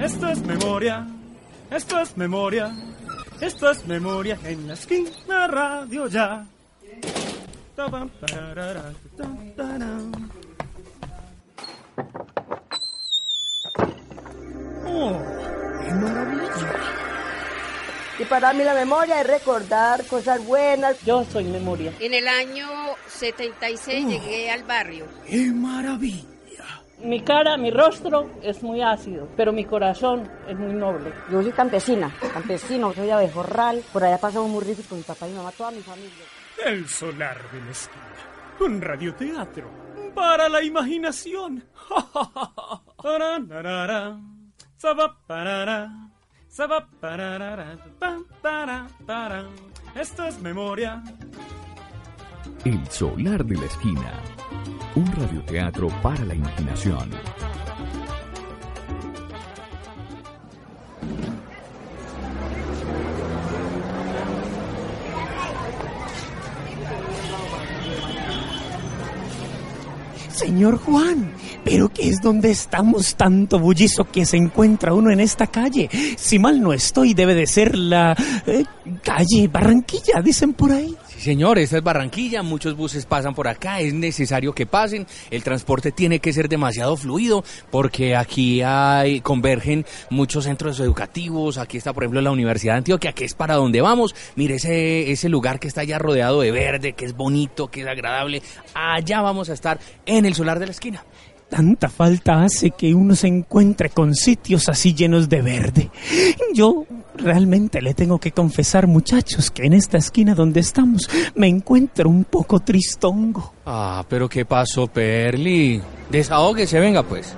Esto es memoria, esto es memoria, esto es memoria en la esquina radio ya. Oh, qué maravilla. Y para mí la memoria es recordar cosas buenas. Yo soy memoria. En el año 76 Oh. llegué al barrio. ¡Qué maravilla! Mi cara, mi rostro es muy ácido, pero mi corazón es muy noble. Yo soy campesina, campesino, soy abejorral. Por allá pasamos muy ricos con mi papá y mi mamá, toda mi familia. El solar de la esquina. Un radioteatro para la imaginación. Esto es memoria. El solar de la esquina. Un radioteatro para la imaginación. Señor Juan, pero ¿qué es donde estamos tanto bullizo que se encuentra uno en esta calle? Si mal no estoy, debe de ser la eh, calle Barranquilla, dicen por ahí. Sí, señor, esta es Barranquilla, muchos buses pasan por acá, es necesario que pasen, el transporte tiene que ser demasiado fluido porque aquí hay, convergen muchos centros educativos, aquí está por ejemplo la Universidad de Antioquia, que es para donde vamos, mire ese, ese lugar que está ya rodeado de verde, que es bonito, que es agradable, allá vamos a estar en el solar de la esquina. Tanta falta hace que uno se encuentre con sitios así llenos de verde. Yo realmente le tengo que confesar, muchachos, que en esta esquina donde estamos me encuentro un poco tristongo. Ah, pero ¿qué pasó, Perli? Desahógese, venga pues.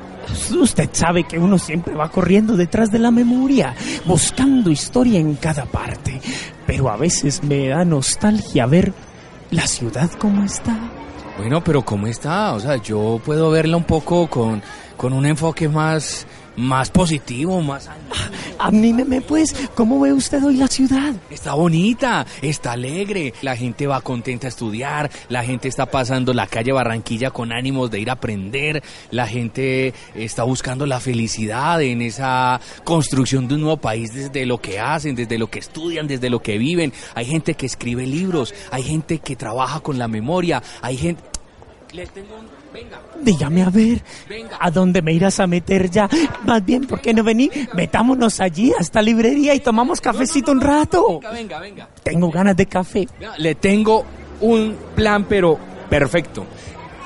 Usted sabe que uno siempre va corriendo detrás de la memoria, buscando historia en cada parte. Pero a veces me da nostalgia ver la ciudad como está. Bueno, pero ¿cómo está? O sea, yo puedo verla un poco con, con un enfoque más, más positivo, más... Anímeme pues, ¿cómo ve usted hoy la ciudad? Está bonita, está alegre, la gente va contenta a estudiar, la gente está pasando la calle Barranquilla con ánimos de ir a aprender, la gente está buscando la felicidad en esa construcción de un nuevo país desde lo que hacen, desde lo que estudian, desde lo que viven. Hay gente que escribe libros, hay gente que trabaja con la memoria, hay gente... Le tengo un... Venga. Dígame a ver. ¿a dónde me irás a meter ya? Más bien, ¿por qué no vení? Metámonos allí a esta librería y tomamos cafecito un rato. Venga, venga, venga. Tengo ganas de café. Le tengo un plan, pero perfecto.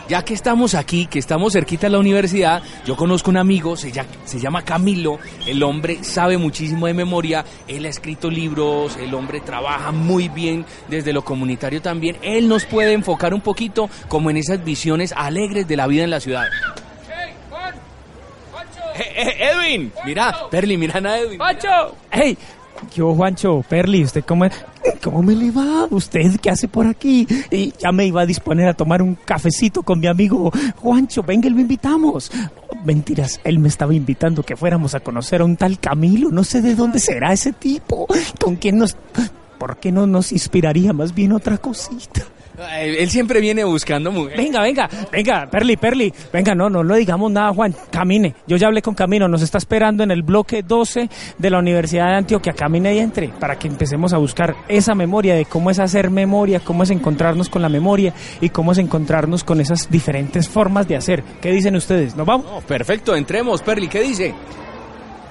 Ya que estamos aquí, que estamos cerquita de la universidad, yo conozco un amigo, se llama, se llama Camilo, el hombre sabe muchísimo de memoria, él ha escrito libros, el hombre trabaja muy bien desde lo comunitario también, él nos puede enfocar un poquito como en esas visiones alegres de la vida en la ciudad. Eh, eh, Edwin, mira, Perly, mira a Edwin. ¡Hey! Yo, Juancho, Perli, ¿usted cómo, cómo me le va? ¿Usted qué hace por aquí? Y ya me iba a disponer a tomar un cafecito con mi amigo Juancho. Venga, lo invitamos. Mentiras, él me estaba invitando que fuéramos a conocer a un tal Camilo. No sé de dónde será ese tipo. ¿Con quién nos... ¿Por qué no nos inspiraría más bien otra cosita? Él, siempre viene buscando mujeres. Venga, venga, venga, Perli, Perli. Venga, no, no le digamos nada, Juan. Camine. Yo ya hablé con Camino. Nos está esperando en el bloque 12 de la Universidad de Antioquia. Camine y entre para que empecemos a buscar esa memoria de cómo es hacer memoria, cómo es encontrarnos con la memoria y cómo es encontrarnos con esas diferentes formas de hacer. ¿Qué dicen ustedes? ¿Nos vamos? No, perfecto, entremos, Perly, ¿qué dice?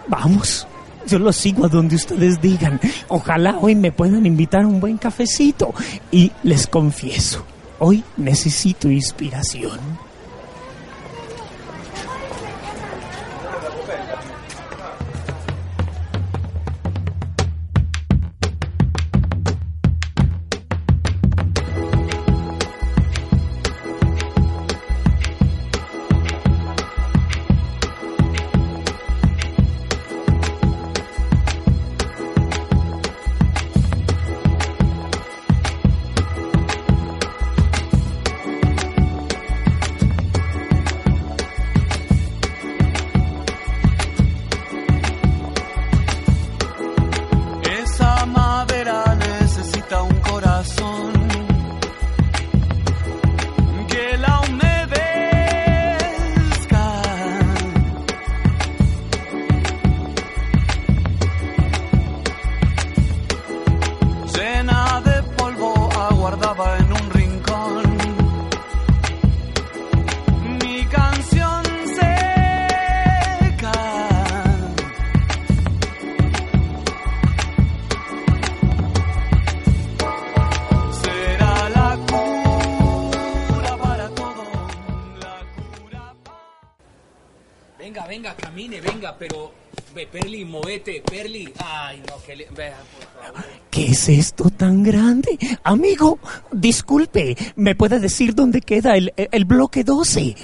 Vamos. Yo los sigo a donde ustedes digan. Ojalá hoy me puedan invitar a un buen cafecito. Y les confieso, hoy necesito inspiración. Pero... Ve, Perli, movete, Perli. Ay, no, que le... Favor. ¿Qué es esto tan grande? Amigo, disculpe, ¿me puede decir dónde queda el, el bloque 12?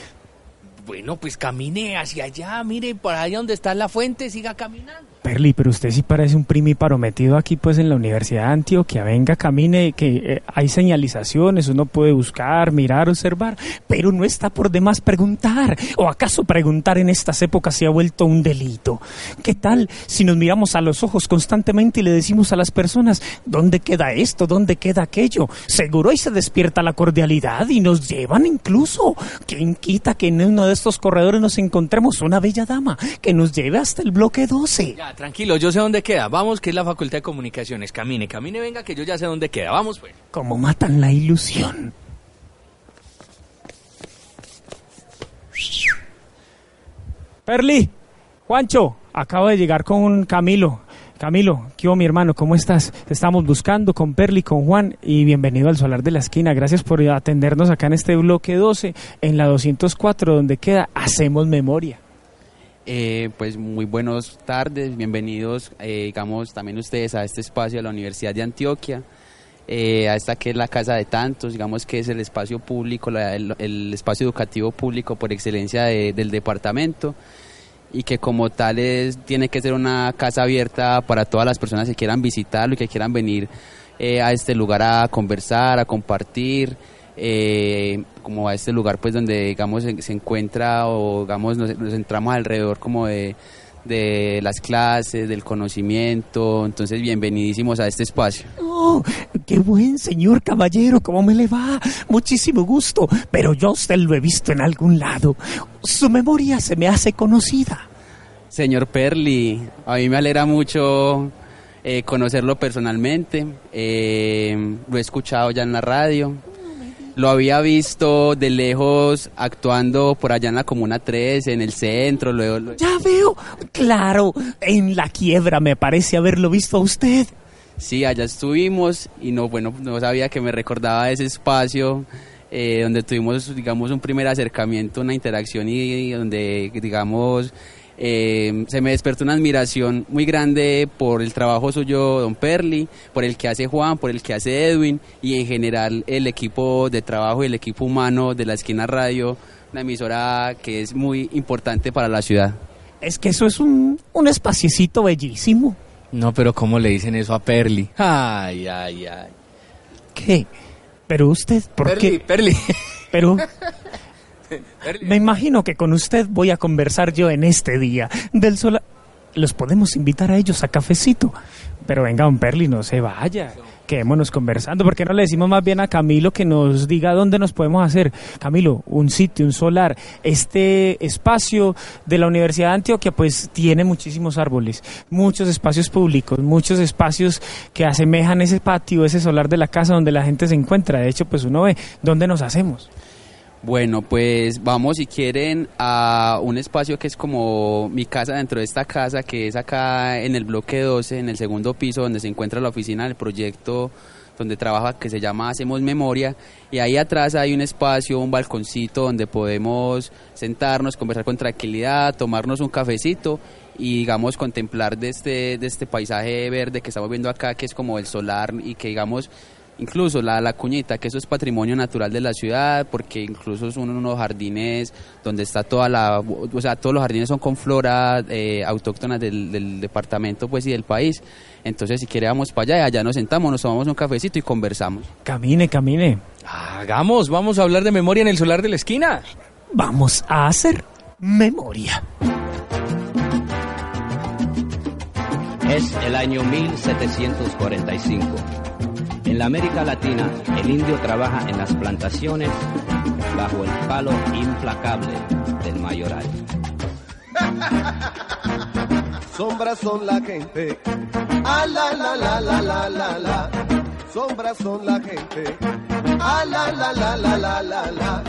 Bueno, pues camine hacia allá, mire, por allá donde está la fuente, siga caminando. Perli, pero usted sí parece un primíparo metido aquí pues en la Universidad de Antioquia. Venga, camine, que eh, hay señalizaciones, uno puede buscar, mirar, observar, pero no está por demás preguntar. ¿O acaso preguntar en estas épocas se ha vuelto un delito? ¿Qué tal si nos miramos a los ojos constantemente y le decimos a las personas, ¿dónde queda esto? ¿Dónde queda aquello? Seguro ahí se despierta la cordialidad y nos llevan incluso. ¿Quién quita que en uno de estos corredores nos encontremos una bella dama que nos lleve hasta el bloque 12? Ya, tranquilo, yo sé dónde queda. Vamos, que es la Facultad de Comunicaciones. Camine, camine, venga, que yo ya sé dónde queda. Vamos, pues. Como matan la ilusión. Perli, Juancho, acabo de llegar con Camilo. Camilo, ¿qué hubo, mi hermano? ¿Cómo estás? Te estamos buscando con Perli, con Juan y bienvenido al Solar de la Esquina. Gracias por atendernos acá en este bloque 12, en la 204, donde queda Hacemos Memoria. Eh, pues muy buenas tardes, bienvenidos, eh, digamos, también ustedes a este espacio de la Universidad de Antioquia, eh, a esta que es la casa de tantos, digamos que es el espacio público, la- el, espacio educativo público por excelencia de- del departamento y que como tal tiene que ser una casa abierta para todas las personas que quieran visitarlo y que quieran venir eh, a este lugar a conversar, a compartir, eh, como a este lugar pues donde digamos se, se encuentra o digamos nos, nos entramos alrededor como de, de las clases, del conocimiento, entonces bienvenidísimos a este espacio. Oh, qué buen señor caballero, ¿cómo me le va? Muchísimo gusto, pero yo usted lo he visto en algún lado. Su memoria se me hace conocida. Señor Perli, a mí me alegra mucho eh, conocerlo personalmente. eh, lo he escuchado ya en la radio. Lo había visto de lejos actuando por allá en la Comuna 3, en el centro. Luego, lo- Ya veo, claro, en la quiebra me parece haberlo visto a usted. Sí, allá estuvimos y no, bueno, no sabía que me recordaba ese espacio eh, donde tuvimos, digamos, un primer acercamiento, una interacción y, donde, digamos, eh, se me despertó una admiración muy grande por el trabajo suyo, don Perli, por el que hace Juan, por el que hace Edwin y en general el equipo de trabajo y el equipo humano de la Esquina Radio, una emisora que es muy importante para la ciudad. Es que eso es un, un espaciecito bellísimo. No, pero ¿cómo le dicen eso a Perli? Ay, ay, ay. ¿Qué? Pero usted, ¿por Perli, qué? Perli. Pero Perli. me imagino que con usted voy a conversar yo en este día del sol. Los podemos invitar a ellos a cafecito. Pero venga, don Perli, no se vaya. Quedémonos conversando. ¿Por qué no le decimos más bien a Camilo que nos diga dónde nos podemos hacer? Camilo, un sitio, un solar. Este espacio de la Universidad de Antioquia, pues tiene muchísimos árboles, muchos espacios públicos, muchos espacios que asemejan ese patio, ese solar de la casa donde la gente se encuentra. De hecho, pues uno ve dónde nos hacemos. Bueno, pues vamos si quieren a un espacio que es como mi casa dentro de esta casa, que es acá en el bloque 12, en el segundo piso, donde se encuentra la oficina del proyecto donde trabaja, que se llama Hacemos Memoria, y ahí atrás hay un espacio, un balconcito donde podemos sentarnos, conversar con tranquilidad, tomarnos un cafecito y digamos contemplar de este, de este paisaje verde que estamos viendo acá, que es como el solar y que digamos incluso la, la cuñita, que eso es patrimonio natural de la ciudad, porque incluso son unos jardines donde está toda la, o sea, todos los jardines son con flora eh, autóctonas del, del departamento pues y del país. Entonces, si quiere vamos para allá y allá nos sentamos, nos tomamos un cafecito y conversamos. Camine, camine. Hagamos, vamos a hablar de memoria en el solar de la esquina. Vamos a hacer memoria. Es el año 1745. En la América Latina, el indio trabaja en las plantaciones bajo el palo implacable del mayoral. Sombras son la gente. Ah, la, la, la, la, la, la, la. Sombras son la gente. Ah, la, la, la, la, la, la, la.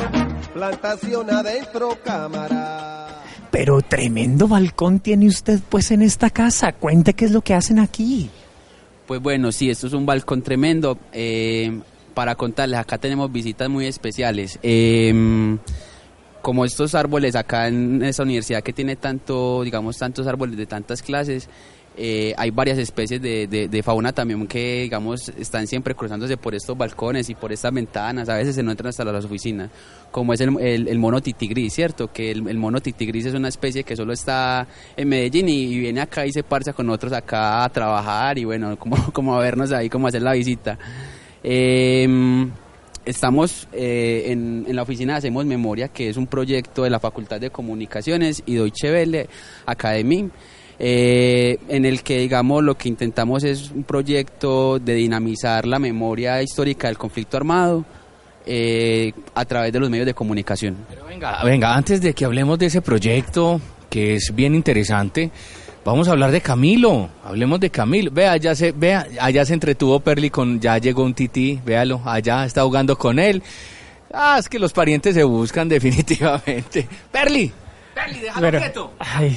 Plantación adentro, cámara. Pero tremendo balcón tiene usted pues en esta casa. Cuente qué es lo que hacen aquí. Pues bueno, sí, esto es un balcón tremendo. eh, para contarles, acá tenemos visitas muy especiales. Eh, como estos árboles acá en esta universidad que tiene tanto, digamos, tantos árboles de tantas clases, eh, hay varias especies de, de- fauna también que, digamos, están siempre cruzándose por estos balcones y por estas ventanas. A veces se no entran hasta las oficinas, como es el, el, el mono titigris, ¿cierto? Que el, el mono titigris es una especie que solo está en Medellín y, viene acá y se parcha con otros acá a trabajar y bueno, como, como a vernos ahí, como a hacer la visita. Em, Estamos eh, en, en la oficina Hacemos Memoria, que es un proyecto de la Facultad de Comunicaciones y Deutsche Welle Academy, eh, en el que, digamos, lo que intentamos es un proyecto de dinamizar la memoria histórica del conflicto armado eh, a través de los medios de comunicación. Venga, venga, antes de que hablemos de ese proyecto, que es bien interesante, vamos a hablar de Camilo. Hablemos de Camilo. Vea, allá se, vea, allá se entretuvo Perli con, ya llegó un tití, véalo, allá está jugando con él. Ah, es que los parientes se buscan definitivamente. Perli, Perli, déjalo Pero- quieto. Ay,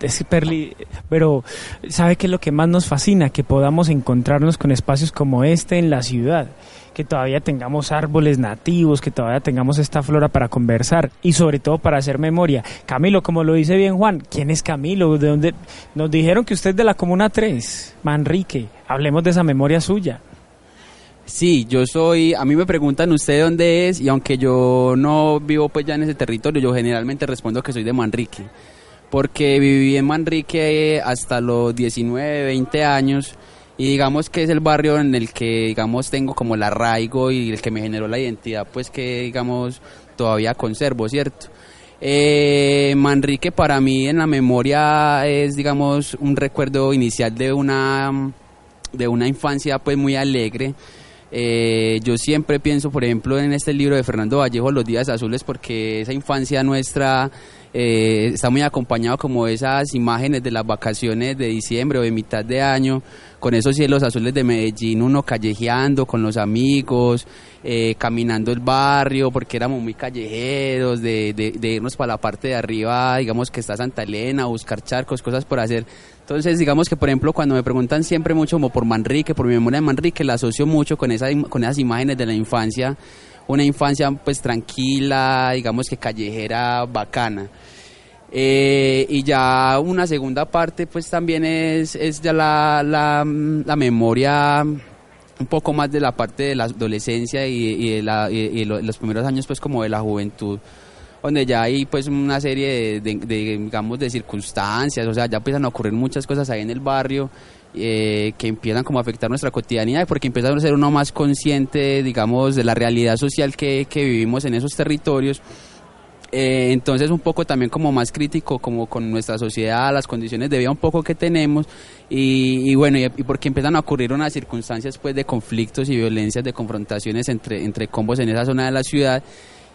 es Perli, pero ¿sabe qué es lo que más nos fascina? Que podamos encontrarnos con espacios como este en la ciudad, que todavía tengamos árboles nativos, que todavía tengamos esta flora para conversar y sobre todo para hacer memoria. Camilo, como lo dice bien Juan, ¿quién es Camilo? ¿De dónde? Nos dijeron que usted es de la Comuna 3, Manrique. Hablemos de esa memoria suya. Sí, yo soy, a mí me preguntan usted dónde es y aunque yo no vivo pues ya en ese territorio, yo generalmente respondo que soy de Manrique, porque viví en Manrique hasta los 19, 20 años y digamos que es el barrio en el que digamos tengo como el arraigo y el que me generó la identidad pues que digamos todavía conservo, ¿cierto? Eh, Manrique para mí en la memoria es digamos un recuerdo inicial de una de una infancia pues muy alegre. Eh, yo siempre pienso, por ejemplo, en este libro de Fernando Vallejo, Los Días Azules, porque esa infancia nuestra eh, está muy acompañado como esas imágenes de las vacaciones de diciembre o de mitad de año, con esos cielos azules de Medellín, uno callejeando con los amigos, eh, caminando el barrio, porque éramos muy callejeros, de, de- de irnos para la parte de arriba, digamos que está Santa Elena, buscar charcos, cosas por hacer. Entonces, digamos que, por ejemplo, cuando me preguntan siempre mucho como por Manrique, por mi memoria de Manrique, la asocio mucho con, esa, con esas imágenes de la infancia, una infancia pues tranquila, digamos que callejera, bacana. Eh, y ya una segunda parte pues también es, es ya la, la, memoria un poco más de la parte de la adolescencia y, de la- y- y lo- los primeros años pues como de la juventud donde ya hay pues una serie de, de- de, digamos de circunstancias o sea ya empiezan a ocurrir muchas cosas ahí en el barrio eh, que empiezan como a afectar nuestra cotidianidad porque empieza a ser uno más consciente digamos de la realidad social que, que vivimos en esos territorios. Eh, entonces un poco también como más crítico como con nuestra sociedad, las condiciones de vida un poco que tenemos. Y, y bueno, y, y porque empiezan a ocurrir unas circunstancias pues de conflictos y violencias, de confrontaciones entre, entre combos en esa zona de la ciudad.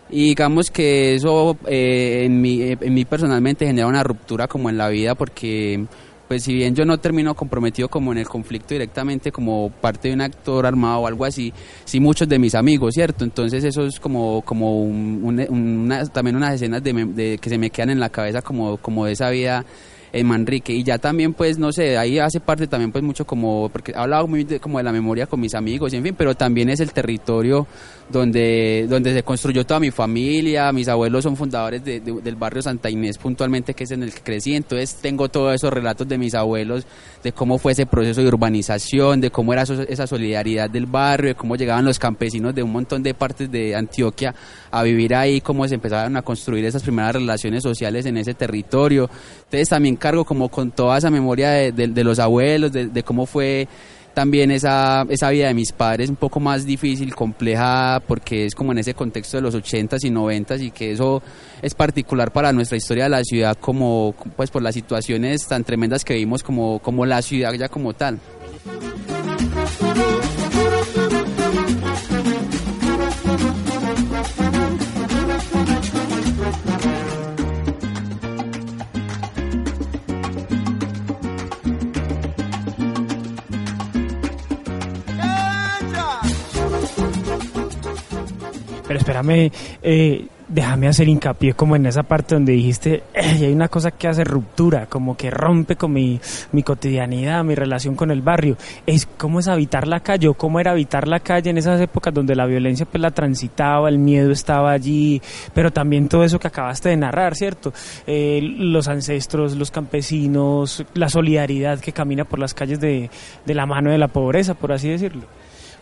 Y digamos que eso eh, en, mí, eh, en mí personalmente genera una ruptura como en la vida porque pues si bien yo no termino comprometido como en el conflicto directamente como parte de un actor armado o algo así, sí muchos de mis amigos, ¿cierto? Entonces eso es como, como un- un- una- también unas escenas de, de- que se me quedan en la cabeza como, como de esa vida en Manrique. Y ya también pues no sé, ahí hace parte también pues mucho como, porque he hablado muy de, como de la memoria con mis amigos y en fin, pero también es el territorio donde, donde se construyó toda mi familia, mis abuelos son fundadores de- de- del barrio Santa Inés puntualmente que es en el que crecí, entonces tengo todos esos relatos de mis abuelos, de cómo fue ese proceso de urbanización, de cómo era esa solidaridad del barrio, de cómo llegaban los campesinos de un montón de partes de Antioquia a vivir ahí, cómo se empezaron a construir esas primeras relaciones sociales en ese territorio. Entonces también cargo como con toda esa memoria de, los abuelos, de, de cómo fue también esa, esa vida de mis padres un poco más difícil, compleja, porque es como en ese contexto de los 80s y 90s y que eso es particular para nuestra historia de la ciudad como pues por las situaciones tan tremendas que vimos como, como la ciudad ya como tal. Pero espérame, eh, déjame hacer hincapié como en esa parte donde dijiste, "Ey, hay una cosa que hace ruptura, como que rompe con mi, mi cotidianidad, mi relación con el barrio. Es cómo es habitar la calle o cómo era habitar la calle en esas épocas donde la violencia pues la transitaba, el miedo estaba allí, pero también todo eso que acabaste de narrar, ¿cierto? Eh, los ancestros, los campesinos, la solidaridad que camina por las calles de, de la mano de la pobreza, por así decirlo.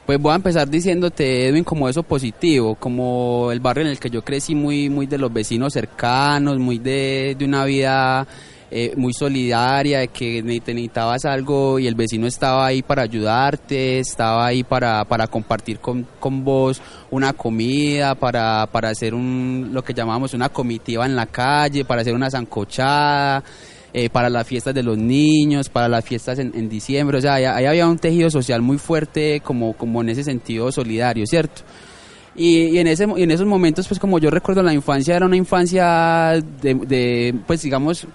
Pues voy a empezar diciéndote, Edwin, como eso positivo, como el barrio en el que yo crecí muy, muy de los vecinos cercanos, muy de, de una vida eh, muy solidaria, de que necesitabas algo y el vecino estaba ahí para ayudarte, estaba ahí para, para compartir con, con vos una comida, para, para hacer un, lo que llamábamos una comitiva en la calle, para hacer una zancochada, eh, para las fiestas de los niños, para las fiestas en, en diciembre, o sea, ahí, había un tejido social muy fuerte como, como en ese sentido solidario, ¿cierto? Y, y en, ese, y en esos momentos, pues como yo recuerdo la infancia, era una infancia de, de, pues digamos,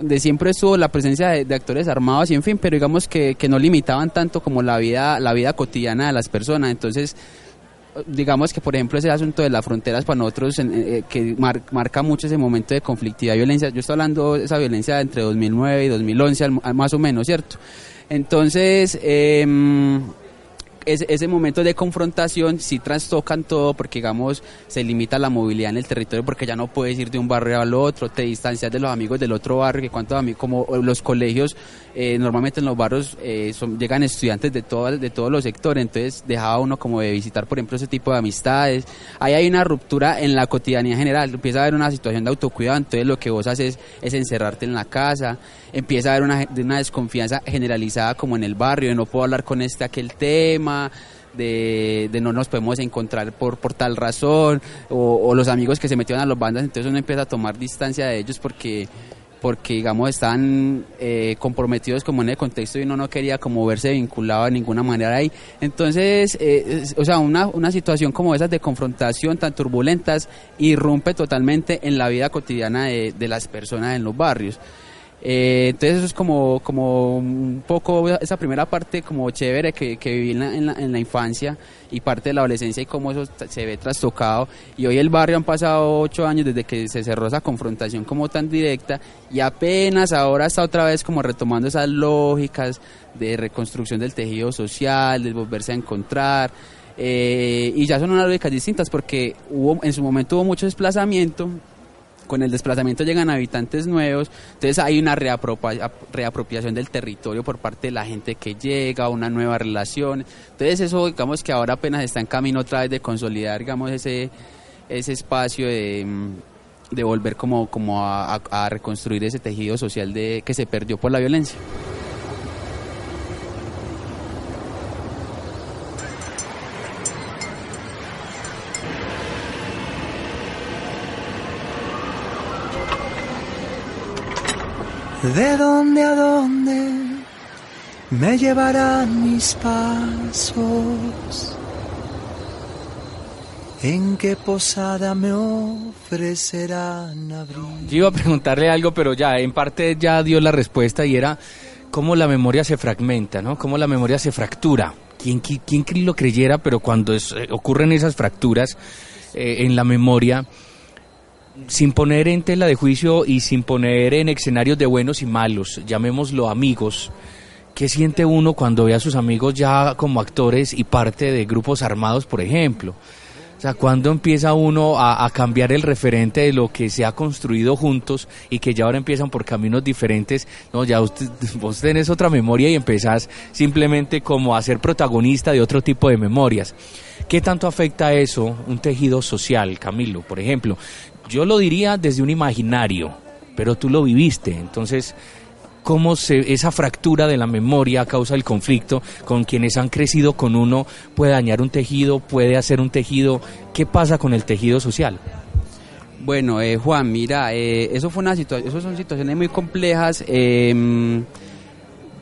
de siempre estuvo la presencia de, de actores armados y en fin, pero digamos que, que no limitaban tanto como la vida, la vida cotidiana de las personas, entonces digamos que por ejemplo ese asunto de las fronteras para nosotros en- eh, que mar- marca mucho ese momento de conflictividad y violencia. Yo estoy hablando de esa violencia entre 2009 y 2011 al- al- más o menos cierto entonces ese, ese momento de confrontación sí trastocan todo porque digamos se limita la movilidad en el territorio porque ya no puedes ir de un barrio al otro, te distancias de los amigos del otro barrio, que cuántos amigos, como los colegios, eh, normalmente en los barrios eh, son, llegan estudiantes de, todas de todos los sectores, entonces dejaba uno como de visitar por ejemplo ese tipo de amistades. Ahí hay una ruptura en la cotidianidad general, empieza a haber una situación de autocuidado, entonces lo que vos haces es encerrarte en la casa, empieza a haber una, una desconfianza generalizada como en el barrio, de no puedo hablar con este aquel tema, de, de no nos podemos encontrar por, por tal razón, o, o los amigos que se metieron a las bandas, entonces uno empieza a tomar distancia de ellos porque porque digamos están eh, comprometidos como en el contexto y uno no quería como verse vinculado de ninguna manera ahí. Entonces eh, o sea una, una situación como esas de confrontación tan turbulentas irrumpe totalmente en la vida cotidiana de las personas en los barrios eh, entonces eso es como, como un poco esa primera parte como chévere que, viví en la, en, la, infancia y parte de la adolescencia y cómo eso se ve trastocado. Y hoy el barrio han pasado ocho años desde que se cerró esa confrontación como tan directa y apenas ahora está otra vez como retomando esas lógicas de reconstrucción del tejido social, de volverse a encontrar. eh, y ya son unas lógicas distintas porque hubo en su momento hubo mucho desplazamiento con el desplazamiento llegan habitantes nuevos, entonces hay una reapropia- reapropiación del territorio por parte de la gente que llega, una nueva relación, entonces eso digamos que ahora apenas está en camino otra vez de consolidar digamos ese, ese espacio de, mm, de volver como, como a- a reconstruir ese tejido social de, que se perdió por la violencia. ¿De dónde a dónde me llevarán mis pasos? ¿En qué posada me ofrecerán abrir? Yo iba a preguntarle algo, pero ya en parte ya dio la respuesta y era cómo la memoria se fragmenta, ¿no? Cómo la memoria se fractura. ¿Quién, qui- quién cre- lo creyera? Pero cuando eh, ocurren esas fracturas eh, en la memoria, sin poner en tela de juicio y sin poner en escenarios de buenos y malos, llamémoslo amigos, ¿qué siente uno cuando ve a sus amigos ya como actores y parte de grupos armados, por ejemplo? O sea, ¿cuándo empieza uno a, cambiar el referente de lo que se ha construido juntos y que ya ahora empiezan por caminos diferentes? No, ya usted, vos tenés otra memoria y empezás simplemente como a ser protagonista de otro tipo de memorias. ¿Qué tanto afecta eso un tejido social, Camilo? Por ejemplo, yo lo diría desde un imaginario, pero tú lo viviste, entonces cómo se, esa fractura de la memoria a causa del conflicto con quienes han crecido con uno puede dañar un tejido, puede hacer un tejido. ¿Qué pasa con el tejido social? Bueno, eh, Juan, mira, eh, eso fue una situación, son situaciones muy complejas. eh,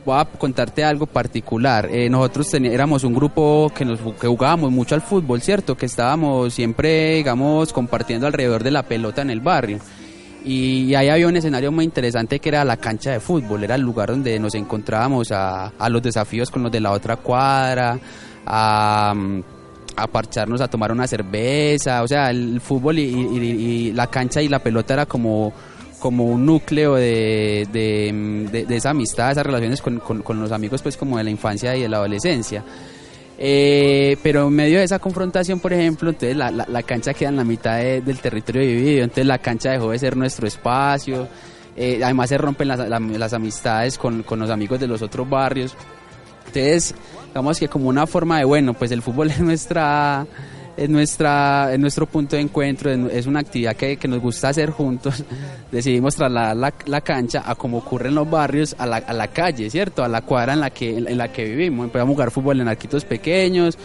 voy a contarte algo particular. Eh, nosotros éramos un grupo que nos que jugábamos mucho al fútbol, cierto, que estábamos siempre, digamos, compartiendo alrededor de la pelota en el barrio. Y, ahí había un escenario muy interesante que era la cancha de fútbol, era el lugar donde nos encontrábamos a, a los desafíos con los de la otra cuadra, a, a parcharnos, a tomar una cerveza, o sea, el fútbol y la cancha y la pelota era como como un núcleo de, de, de- de esa amistad, esas relaciones con, con- con los amigos pues como de la infancia y de la adolescencia. Eh, pero en medio de esa confrontación, por ejemplo, entonces la, la- la cancha queda en la mitad de- del territorio dividido, entonces la cancha dejó de ser nuestro espacio, eh, además se rompen las, la- las amistades con, con los amigos de los otros barrios. Entonces, digamos que como una forma de, bueno, pues el fútbol es nuestra es nuestra es nuestro punto de encuentro, es- una actividad que, que nos gusta hacer juntos. Decidimos trasladar la, la cancha a como ocurre en los barrios, a la, a la calle, ¿cierto? A la cuadra en la que, en la que vivimos. Empezamos a jugar fútbol en arquitos pequeños.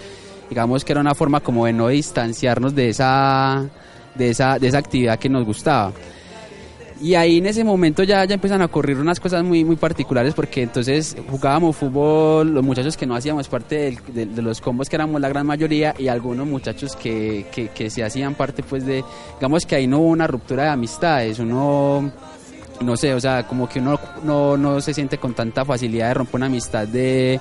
Digamos que era una forma como de no distanciarnos de esa, de esa, de esa actividad que nos gustaba. Y ahí en ese momento ya, ya empiezan a ocurrir unas cosas muy, muy particulares porque entonces jugábamos fútbol, los muchachos que no hacíamos parte de los combos que éramos la gran mayoría y algunos muchachos que, que, que se hacían parte pues de, digamos que ahí no hubo una ruptura de amistades, uno, no sé, o sea, como que uno no, no se siente con tanta facilidad de romper una amistad de,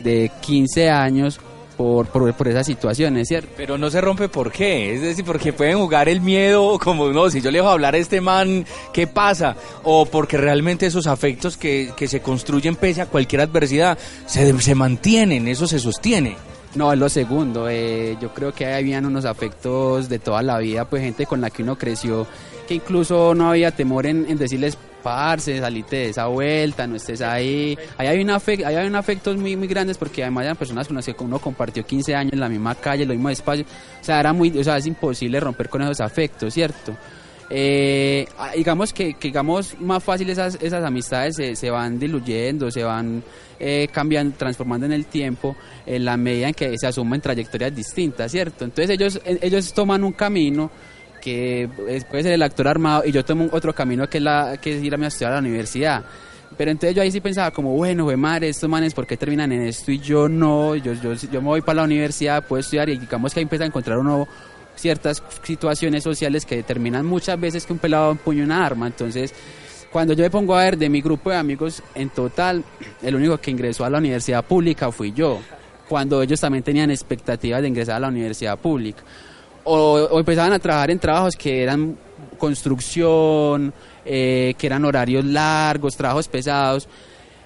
de 15 años por, por, por esas situaciones, ¿cierto? Pero no se rompe por qué, es decir, porque pueden jugar el miedo como, no, si yo le dejo hablar a este man, ¿qué pasa? O porque realmente esos afectos que, que se construyen pese a cualquier adversidad se, se mantienen, eso se sostiene. No, es lo segundo. eh, yo creo que habían unos afectos de toda la vida, pues gente con la que uno creció, que incluso no había temor en, en decirles, parce, salite de esa vuelta, no estés ahí. Ahí hay, una afec- ahí hay un afectos muy, muy grandes porque además eran personas con las que uno compartió 15 años en la misma calle, los mismos espacios. O sea, era muy, o sea, es imposible romper con esos afectos, ¿cierto? Eh, ah, digamos que, que digamos más fácil esas, esas amistades se, se van diluyendo, se van eh, cambiando, transformando en el tiempo en la medida en que se asumen trayectorias distintas, ¿cierto? Entonces ellos, ellos toman un camino que puede ser el actor armado y yo tomo otro camino que es, la, que es ir a mi estudiar a la universidad. Pero entonces yo ahí sí pensaba como, bueno, güey, madre, estos manes, ¿por qué terminan en esto y yo no? Yo, yo, yo me voy para la universidad, puedo estudiar y digamos que ahí empieza a encontrar uno ciertas situaciones sociales que determinan muchas veces que un pelado empuña una arma. Entonces, cuando yo me pongo a ver de mi grupo de amigos, en total, el único que ingresó a la universidad pública fui yo, cuando ellos también tenían expectativas de ingresar a la universidad pública. O, empezaban a trabajar en trabajos que eran construcción, eh, que eran horarios largos, trabajos pesados,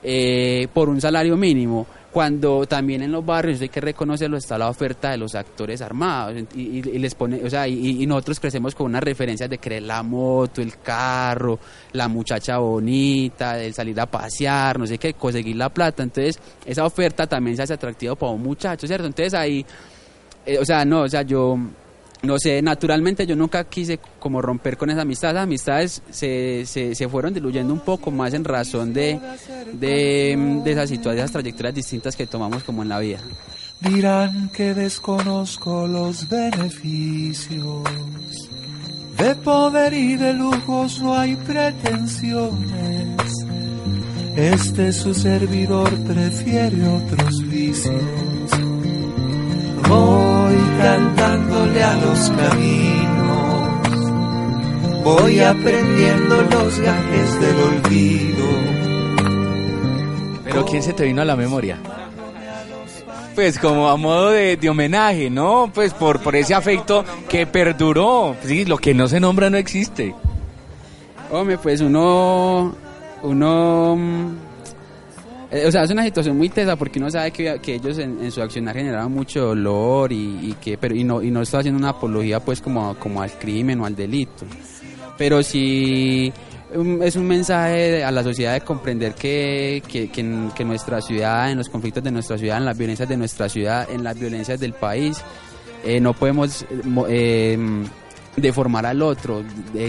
eh, por un salario mínimo. Cuando también en los barrios hay que reconocerlo está la oferta de los actores armados y, y- les pone, o sea, y, y nosotros crecemos con unas referencias de querer la moto, el carro, la muchacha bonita, de salir a pasear, no sé qué, conseguir la plata. Entonces esa oferta también se hace atractiva para un muchacho, ¿cierto? Entonces ahí, eh, o sea, no, o sea, yo no sé, naturalmente yo nunca quise como romper con esa amistad. Las amistades se, se, se fueron diluyendo un poco más en razón de, de, de esas situaciones, esas trayectorias distintas que tomamos como en la vida. Dirán que desconozco los beneficios. De poder y de lujos no hay pretensiones. Este su servidor prefiere otros vicios. Cantándole a los caminos. Voy aprendiendo los gajes del olvido. Pero ¿quién se te vino a la memoria? Pues como a modo de, de homenaje, ¿no? Pues por, por ese afecto que perduró. Sí, lo que no se nombra no existe. Hombre, pues uno, uno, mm, o sea, es una situación muy tesa porque uno sabe que, que ellos en, en su accionar generaban mucho dolor y, que, pero y no, y no está haciendo una apología pues como, como al crimen o al delito. Pero sí um, es un mensaje a la sociedad de comprender que, que, que nuestra ciudad, en los conflictos de nuestra ciudad, en las violencias de nuestra ciudad, en las violencias del país, eh, no podemos eh, eh, deformar al otro,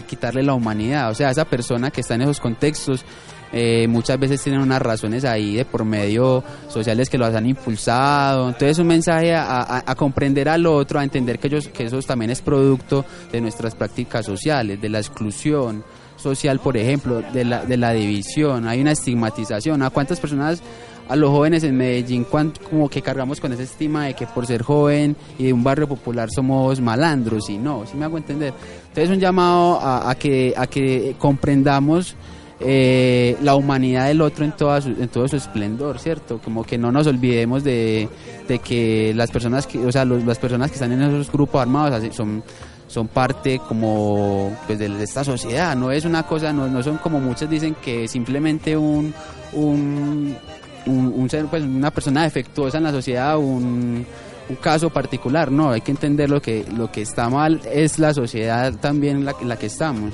quitarle la humanidad. O sea, esa persona que está en esos contextos eh, muchas veces tienen unas razones ahí de por medio sociales que los han impulsado. Entonces un mensaje a, comprender al otro, a entender que, ellos, que eso también es producto de nuestras prácticas sociales, de la exclusión social, por ejemplo, de la, de la división. Hay una estigmatización. ¿A cuántas personas a los jóvenes en Medellín como que cargamos con esa estima de que por ser joven y de un barrio popular somos malandros y no, si me hago entender. Entonces un llamado a que, a que comprendamos eh, la humanidad del otro en, toda su- en todo su esplendor, ¿cierto? Como que no nos olvidemos de, de que las personas que, o sea, los- las personas que están en esos grupos armados son son parte como pues de esta sociedad, no es una cosa, no, no son como muchos dicen que simplemente un, un, un, un ser, pues una persona defectuosa en la sociedad, un, un caso particular, no, hay que entender lo que, lo que está mal es la sociedad también en la, en la que estamos.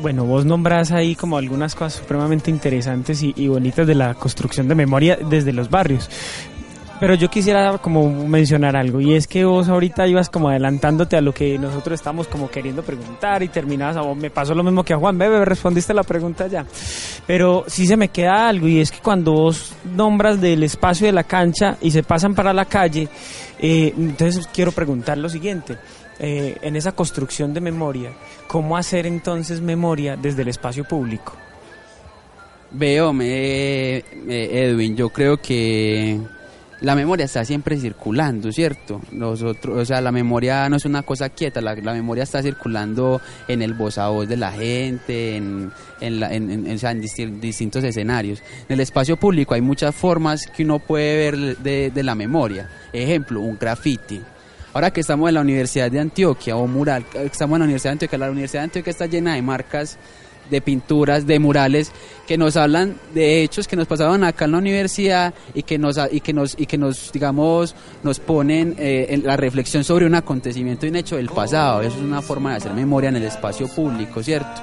Bueno, vos nombrás ahí como algunas cosas supremamente interesantes y, bonitas de la construcción de memoria desde los barrios. Pero yo quisiera como mencionar algo y es que vos ahorita ibas como adelantándote a lo que nosotros estamos como queriendo preguntar y terminabas, me pasó lo mismo que a Juan Bebe, respondiste la pregunta ya. Pero sí se me queda algo y es que cuando vos nombras del espacio de la cancha y se pasan para la calle, eh, entonces quiero preguntar lo siguiente. Eh, en esa construcción de memoria, ¿cómo hacer entonces memoria desde el espacio público? Veo, me, Edwin, yo creo que la memoria está siempre circulando, ¿cierto? Nosotros, o sea, la memoria no es una cosa quieta, la, memoria está circulando en el voz a voz de la gente, en, en, la- en- en- o sea, distintos escenarios. En el espacio público hay muchas formas que uno puede ver de, de la memoria. Ejemplo, un graffiti. Ahora que estamos en la Universidad de Antioquia, o mural, estamos en la Universidad de Antioquia, la Universidad de Antioquia está llena de marcas de pinturas, de murales que nos hablan de hechos que nos pasaban acá en la universidad y que nos y que nos y que nos digamos nos ponen eh, en la reflexión sobre un acontecimiento y un hecho del pasado. Eso es una forma de hacer memoria en el espacio público, ¿cierto?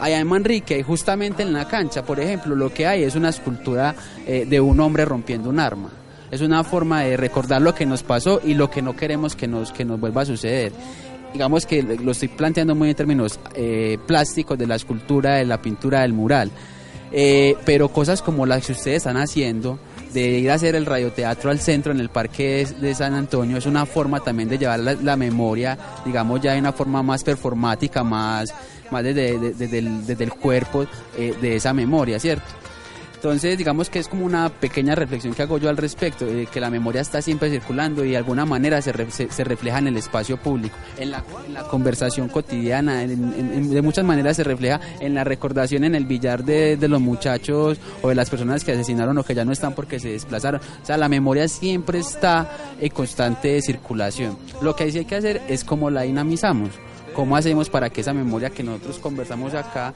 Allá en Manrique, justamente en la cancha, por ejemplo, lo que hay es una escultura eh, de un hombre rompiendo un arma. Es una forma de recordar lo que nos pasó y lo que no queremos que nos, que nos vuelva a suceder. Digamos que lo estoy planteando muy en términos eh, plásticos de la escultura, de la pintura, del mural. Eh, pero cosas como las que ustedes están haciendo, de ir a hacer el radioteatro al centro en el parque de, San Antonio, es una forma también de llevar la, memoria, digamos, ya de una forma más performática, más, más desde, de- desde el, desde el cuerpo eh, de esa memoria, ¿cierto? Entonces, digamos que es como una pequeña reflexión que hago yo al respecto, de que la memoria está siempre circulando y de alguna manera se, se, refleja en el espacio público, en la, conversación cotidiana, en- de muchas maneras se refleja en la recordación en el billar de, de los muchachos o de las personas que asesinaron o que ya no están porque se desplazaron. O sea, la memoria siempre está en constante circulación. Lo que sí hay que hacer es cómo la dinamizamos, cómo hacemos para que esa memoria que nosotros conversamos acá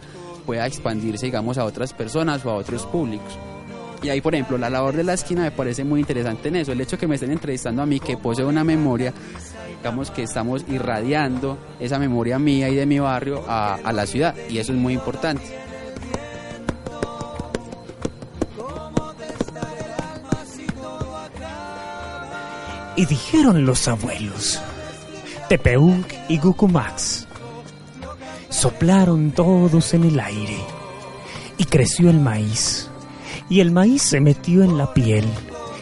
pueda expandirse, digamos, a otras personas o a otros públicos. Y ahí, por ejemplo, la labor de la esquina me parece muy interesante en eso. El hecho que me estén entrevistando a mí, que poseo una memoria, digamos que estamos irradiando esa memoria mía y de mi barrio a, a la ciudad. Y eso es muy importante. Y dijeron los abuelos, Tepeuc y Gucumax, soplaron todos en el aire y creció el maíz. Y el maíz se metió en la piel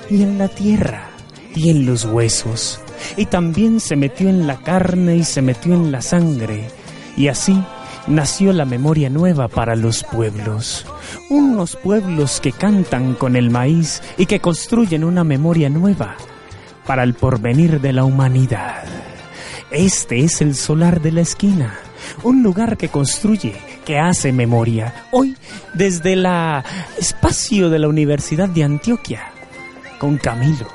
y en la tierra y en los huesos. Y también se metió en la carne y se metió en la sangre. Y así nació la memoria nueva para los pueblos. Unos pueblos que cantan con el maíz y que construyen una memoria nueva para el porvenir de la humanidad. Este es el solar de la esquina, un lugar que construye, que hace memoria. Hoy, desde la espacio de la Universidad de Antioquia, con Camilo.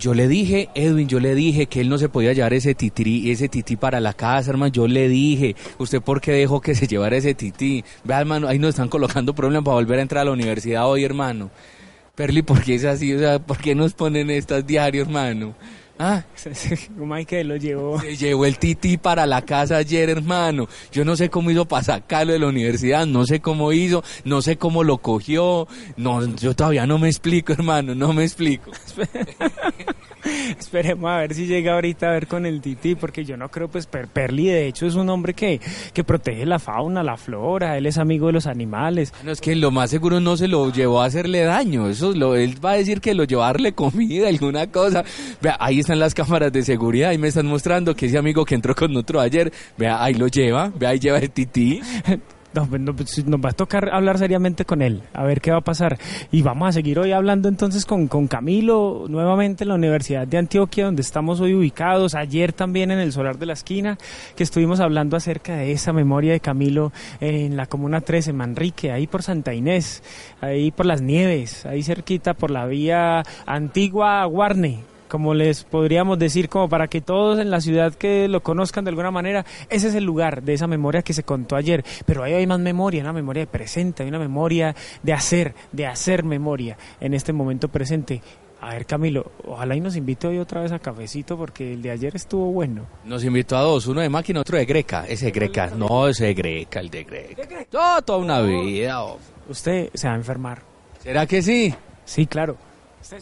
Yo le dije, Edwin, yo le dije que él no se podía llevar ese tití, ese tití para la casa, hermano. Yo le dije, ¿usted por qué dejó que se llevara ese tití? Vea, hermano, ahí nos están colocando problemas para volver a entrar a la universidad hoy, hermano. Perli, ¿por qué es así? O sea, ¿por qué nos ponen estas diarios, hermano? Ah, ¿Cómo hay que lo llevó? Se llevó el tití para la casa ayer, hermano. Yo no sé cómo hizo para sacarlo de la universidad, no sé cómo hizo, no sé cómo lo cogió. No, yo todavía no me explico, hermano, no me explico. Esperemos a ver si llega ahorita a ver con el Titi, porque yo no creo, pues Per- Perli de hecho es un hombre que, que protege la fauna, la flora, él es amigo de los animales. No, es que lo más seguro no se lo llevó a hacerle daño. Eso es lo, él va a decir que lo llevó a darle comida, alguna cosa. Vea, ahí están las cámaras de seguridad, ahí me están mostrando que ese amigo que entró con nosotros ayer, vea, ahí lo lleva, vea, ahí lleva el tití. No, pues, pues, nos va a tocar hablar seriamente con él, a ver qué va a pasar. Y vamos a seguir hoy hablando entonces con, con Camilo, nuevamente en la Universidad de Antioquia, donde estamos hoy ubicados. Ayer también en el Solar de la Esquina, que estuvimos hablando acerca de esa memoria de Camilo en la Comuna 13, Manrique, ahí por Santa Inés, ahí por las Nieves, ahí cerquita por la vía antigua Guarne como les podríamos decir, como para que todos en la ciudad que lo conozcan de alguna manera, ese es el lugar de esa memoria que se contó ayer. Pero ahí hay más memoria, una memoria de presente, hay una memoria de hacer, de hacer memoria en este momento presente. A ver, Camilo, ojalá y nos invite hoy otra vez a cafecito porque el de ayer estuvo bueno. Nos invitó a dos, uno de máquina, otro de greca. Ese de greca, no, ese de greca, el de greca. No, toda una vida. oh. Usted se va a enfermar. ¿Será que sí? Sí, claro.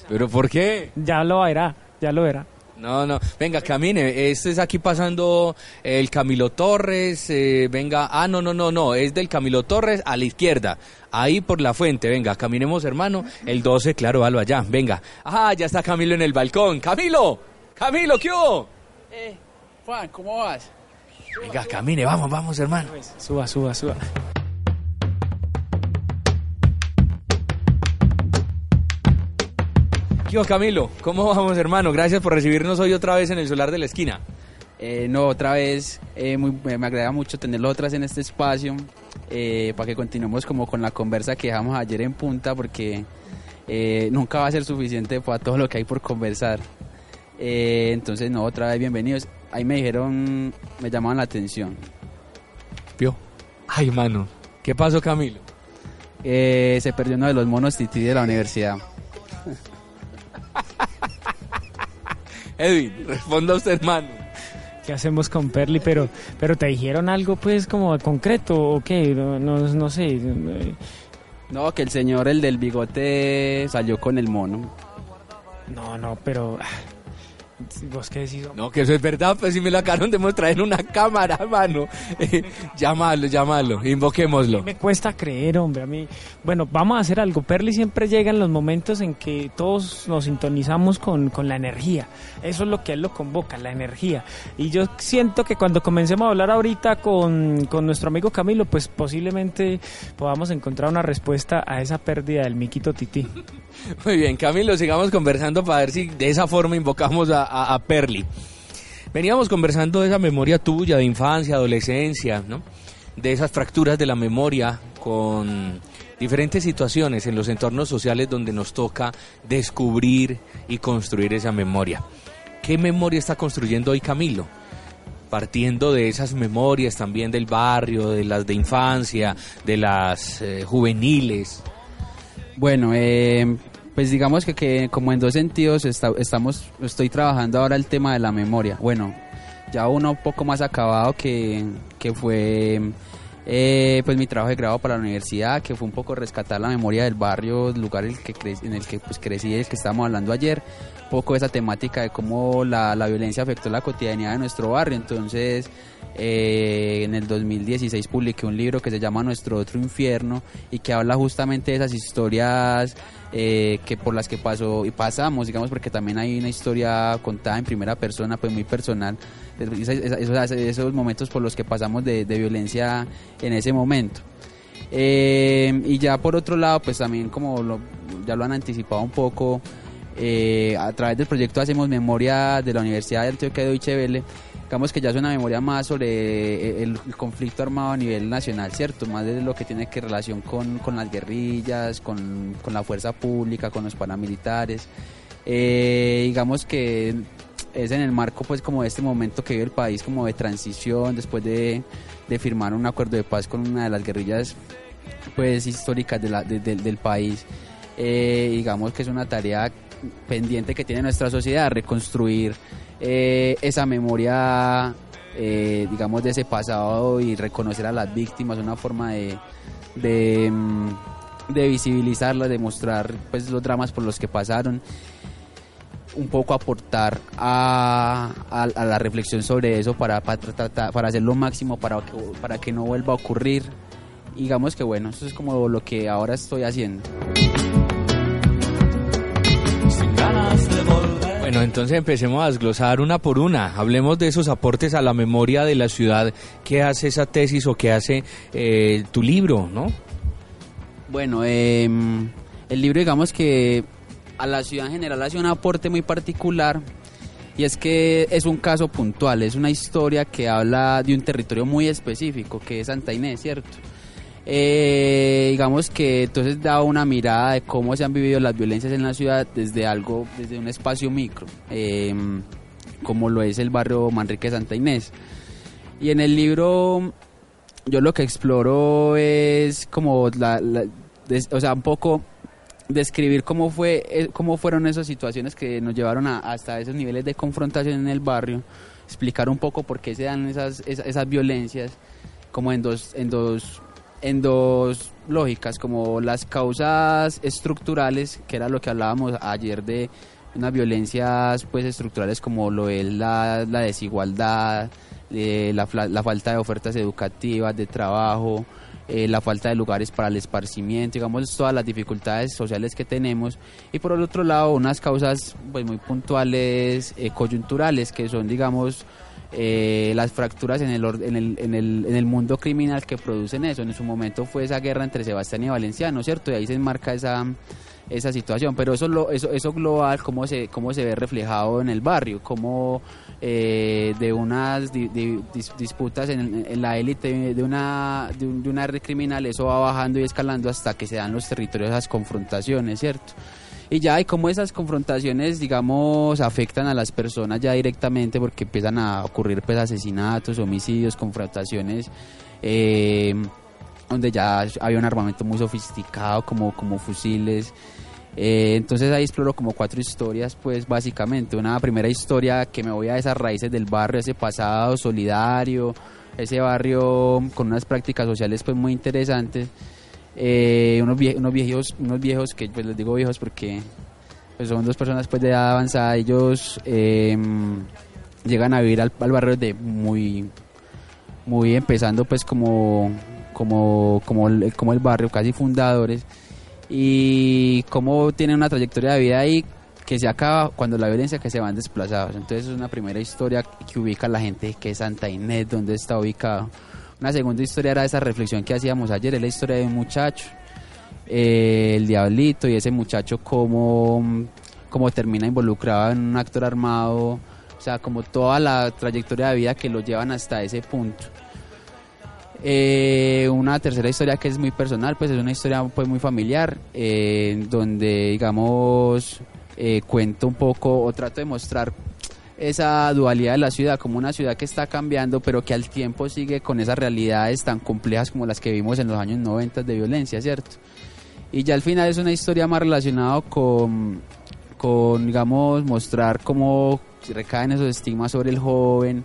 ¿Pero por qué? Ya lo verá, ya lo verá. No, no. Venga, camine. Este es aquí pasando el Camilo Torres. eh, venga. Ah, no, no, no, no. Es del Camilo Torres a la izquierda. Ahí por la fuente. Venga, caminemos, hermano. El 12, claro, algo allá. Venga. Ah, ya está Camilo en el balcón. ¡Camilo! ¡Camilo, qué hubo! Eh, Juan, ¿cómo vas? Venga, camine, vamos, vamos, hermano. Suba, suba, suba. ¿Qué hubo, Camilo? ¿Cómo vamos, hermano? Gracias por recibirnos hoy otra vez en el solar de la esquina. Eh, no, otra vez, eh, muy- me me agrada mucho tenerlo otras en este espacio eh, para que continuemos como con la conversa que dejamos ayer en punta porque eh, nunca va a ser suficiente para todo lo que hay por conversar. Eh, entonces, no, otra vez bienvenidos. Ahí me dijeron, me llamaban la atención. ¿Vio? Ay, mano. ¿Qué pasó, Camilo? Eh, se perdió uno de los monos tití de la universidad. Edwin, responda usted, hermano. ¿Qué hacemos con Perli? Pero, pero te dijeron algo, pues, como concreto o qué? No, no, no sé. No, que el señor, el del bigote, salió con el mono. No, no, pero. ¿Vos qué decís? No, que eso es verdad, pues si me lo acabaron de mostrar en una cámara, mano. Eh, llámalo, llámalo, invoquémoslo. Me cuesta creer, hombre, a mí. Bueno, vamos a hacer algo. Perli siempre llega en los momentos en que todos nos sintonizamos con, con la energía. Eso es lo que él lo convoca, la energía. Y yo siento que cuando comencemos a hablar ahorita con, con nuestro amigo Camilo, pues posiblemente podamos encontrar una respuesta a esa pérdida del miquito tití. Muy bien, Camilo, sigamos conversando para ver si de esa forma invocamos a, a- Perli. Veníamos conversando de esa memoria tuya de infancia, adolescencia, ¿no? De esas fracturas de la memoria con diferentes situaciones en los entornos sociales donde nos toca descubrir y construir esa memoria. ¿Qué memoria está construyendo hoy Camilo? Partiendo de esas memorias también del barrio, de las de infancia, de las eh, juveniles. Bueno, eh, pues digamos que, que como en dos sentidos está- estamos, estoy trabajando ahora el tema de la memoria. Bueno, ya uno un poco más acabado que, que fue eh, pues mi trabajo de grado para la universidad, que fue un poco rescatar la memoria del barrio, el lugar en el que, cre- en el que pues, crecí, del que estábamos hablando ayer, un poco esa temática de cómo la, la violencia afectó la cotidianidad de nuestro barrio. Entonces, eh, en el 2016 publiqué un libro que se llama Nuestro Otro Infierno y que habla justamente de esas historias eh, que por las que pasó y pasamos, digamos, porque también hay una historia contada en primera persona, pues muy personal, esos, esos momentos por los que pasamos de, de violencia en ese momento. Eh, y ya por otro lado, pues también como lo- ya lo han anticipado un poco, eh, a través del proyecto Hacemos Memoria de la Universidad de Antioquia de Deutsche Welle, digamos que ya es una memoria más sobre eh, el, el conflicto armado a nivel nacional, ¿cierto? Más de lo que tiene que relación con, con las guerrillas, con, con la fuerza pública, con los paramilitares. Eh, digamos que es en el marco pues como de este momento que vive el país como de transición después de, de firmar un acuerdo de paz con una de las guerrillas pues históricas de la- de- de- del país Eh, digamos que es una tarea pendiente que tiene nuestra sociedad, reconstruir eh, esa memoria, eh, digamos, de ese pasado y reconocer a las víctimas, una forma de, de, mm, de visibilizarlas, de mostrar pues, los dramas por los que pasaron un poco aportar a, a- a la reflexión sobre eso para, para, tratar- para hacer lo máximo para que, para que no vuelva a ocurrir. Digamos que bueno, eso es como lo que ahora estoy haciendo. Bueno, entonces empecemos a desglosar una por una. Hablemos de esos aportes a la memoria de la ciudad que hace esa tesis o que hace eh, tu libro, ¿no? Bueno, em, el libro digamos que a la ciudad en general hace un aporte muy particular y es que es un caso puntual, es una historia que habla de un territorio muy específico que es Santa Inés, ¿cierto? Eh, digamos que entonces da una mirada de cómo se han vivido las violencias en la ciudad desde algo, desde un espacio micro, em, como lo es el barrio Manrique Santa Inés. Y en el libro yo lo que exploro es como la, o sea, un poco describir cómo fue eh, cómo fueron esas situaciones que nos llevaron a- hasta esos niveles de confrontación en el barrio, explicar un poco por qué se dan esas esas, esas violencias como en dos en dos en dos lógicas, como las causas estructurales, que era lo que hablábamos ayer de unas violencias pues estructurales como lo es la, la desigualdad, eh, la, la falta de ofertas educativas, de trabajo, eh, la falta de lugares para el esparcimiento, digamos todas las dificultades sociales que tenemos. Y por el otro lado unas causas pues muy puntuales, eh, coyunturales que son digamos eh, las fracturas en el, en, el, en, el, en el mundo criminal que producen eso. En su momento fue esa guerra entre Sebastián y Valenciano, ¿cierto? Y ahí se enmarca esa, esa situación. Pero eso, lo, eso, eso global, cómo se, cómo se ve reflejado en el barrio, cómo eh, de unas di- di- dis- disputas en, en la élite de una, de, un- de una red criminal, eso va bajando y escalando hasta que se dan los territorios, esas confrontaciones, ¿cierto? Y ya, y cómo esas confrontaciones, digamos, afectan a las personas ya directamente porque empiezan a ocurrir pues asesinatos, homicidios, confrontaciones, eh, donde ya había un armamento muy sofisticado como, como fusiles. Eh, entonces ahí exploro como cuatro historias, pues básicamente. Una primera historia que me voy a esas raíces del barrio, ese pasado solidario, ese barrio con unas prácticas sociales pues muy interesantes. Eh, unos, vie- viejos, unos viejos que pues les digo viejos porque pues son dos personas pues de edad avanzada, ellos eh, llegan a vivir al, barrio de muy muy empezando pues como como como el, como el barrio casi fundadores. Y cómo tienen una trayectoria de vida ahí que se acaba cuando la violencia que se van desplazados. Entonces es una primera historia que ubica la gente que es Santa Inés donde está ubicado una segunda historia era esa reflexión que hacíamos ayer es la historia de un muchacho eh, el diablito y ese muchacho como como termina involucrado en un actor armado o sea como toda la trayectoria de vida que lo llevan hasta ese punto. Eh, una tercera historia que es muy personal, pues es una historia pues muy familiar, eh, donde digamos eh, cuento un poco o trato de mostrar esa dualidad de la ciudad como una ciudad que está cambiando, pero que al tiempo sigue con esas realidades tan complejas como las que vimos en los años 90 de violencia, ¿cierto? Y ya al final es una historia más relacionada con, con digamos, mostrar cómo recaen esos estigmas sobre el joven,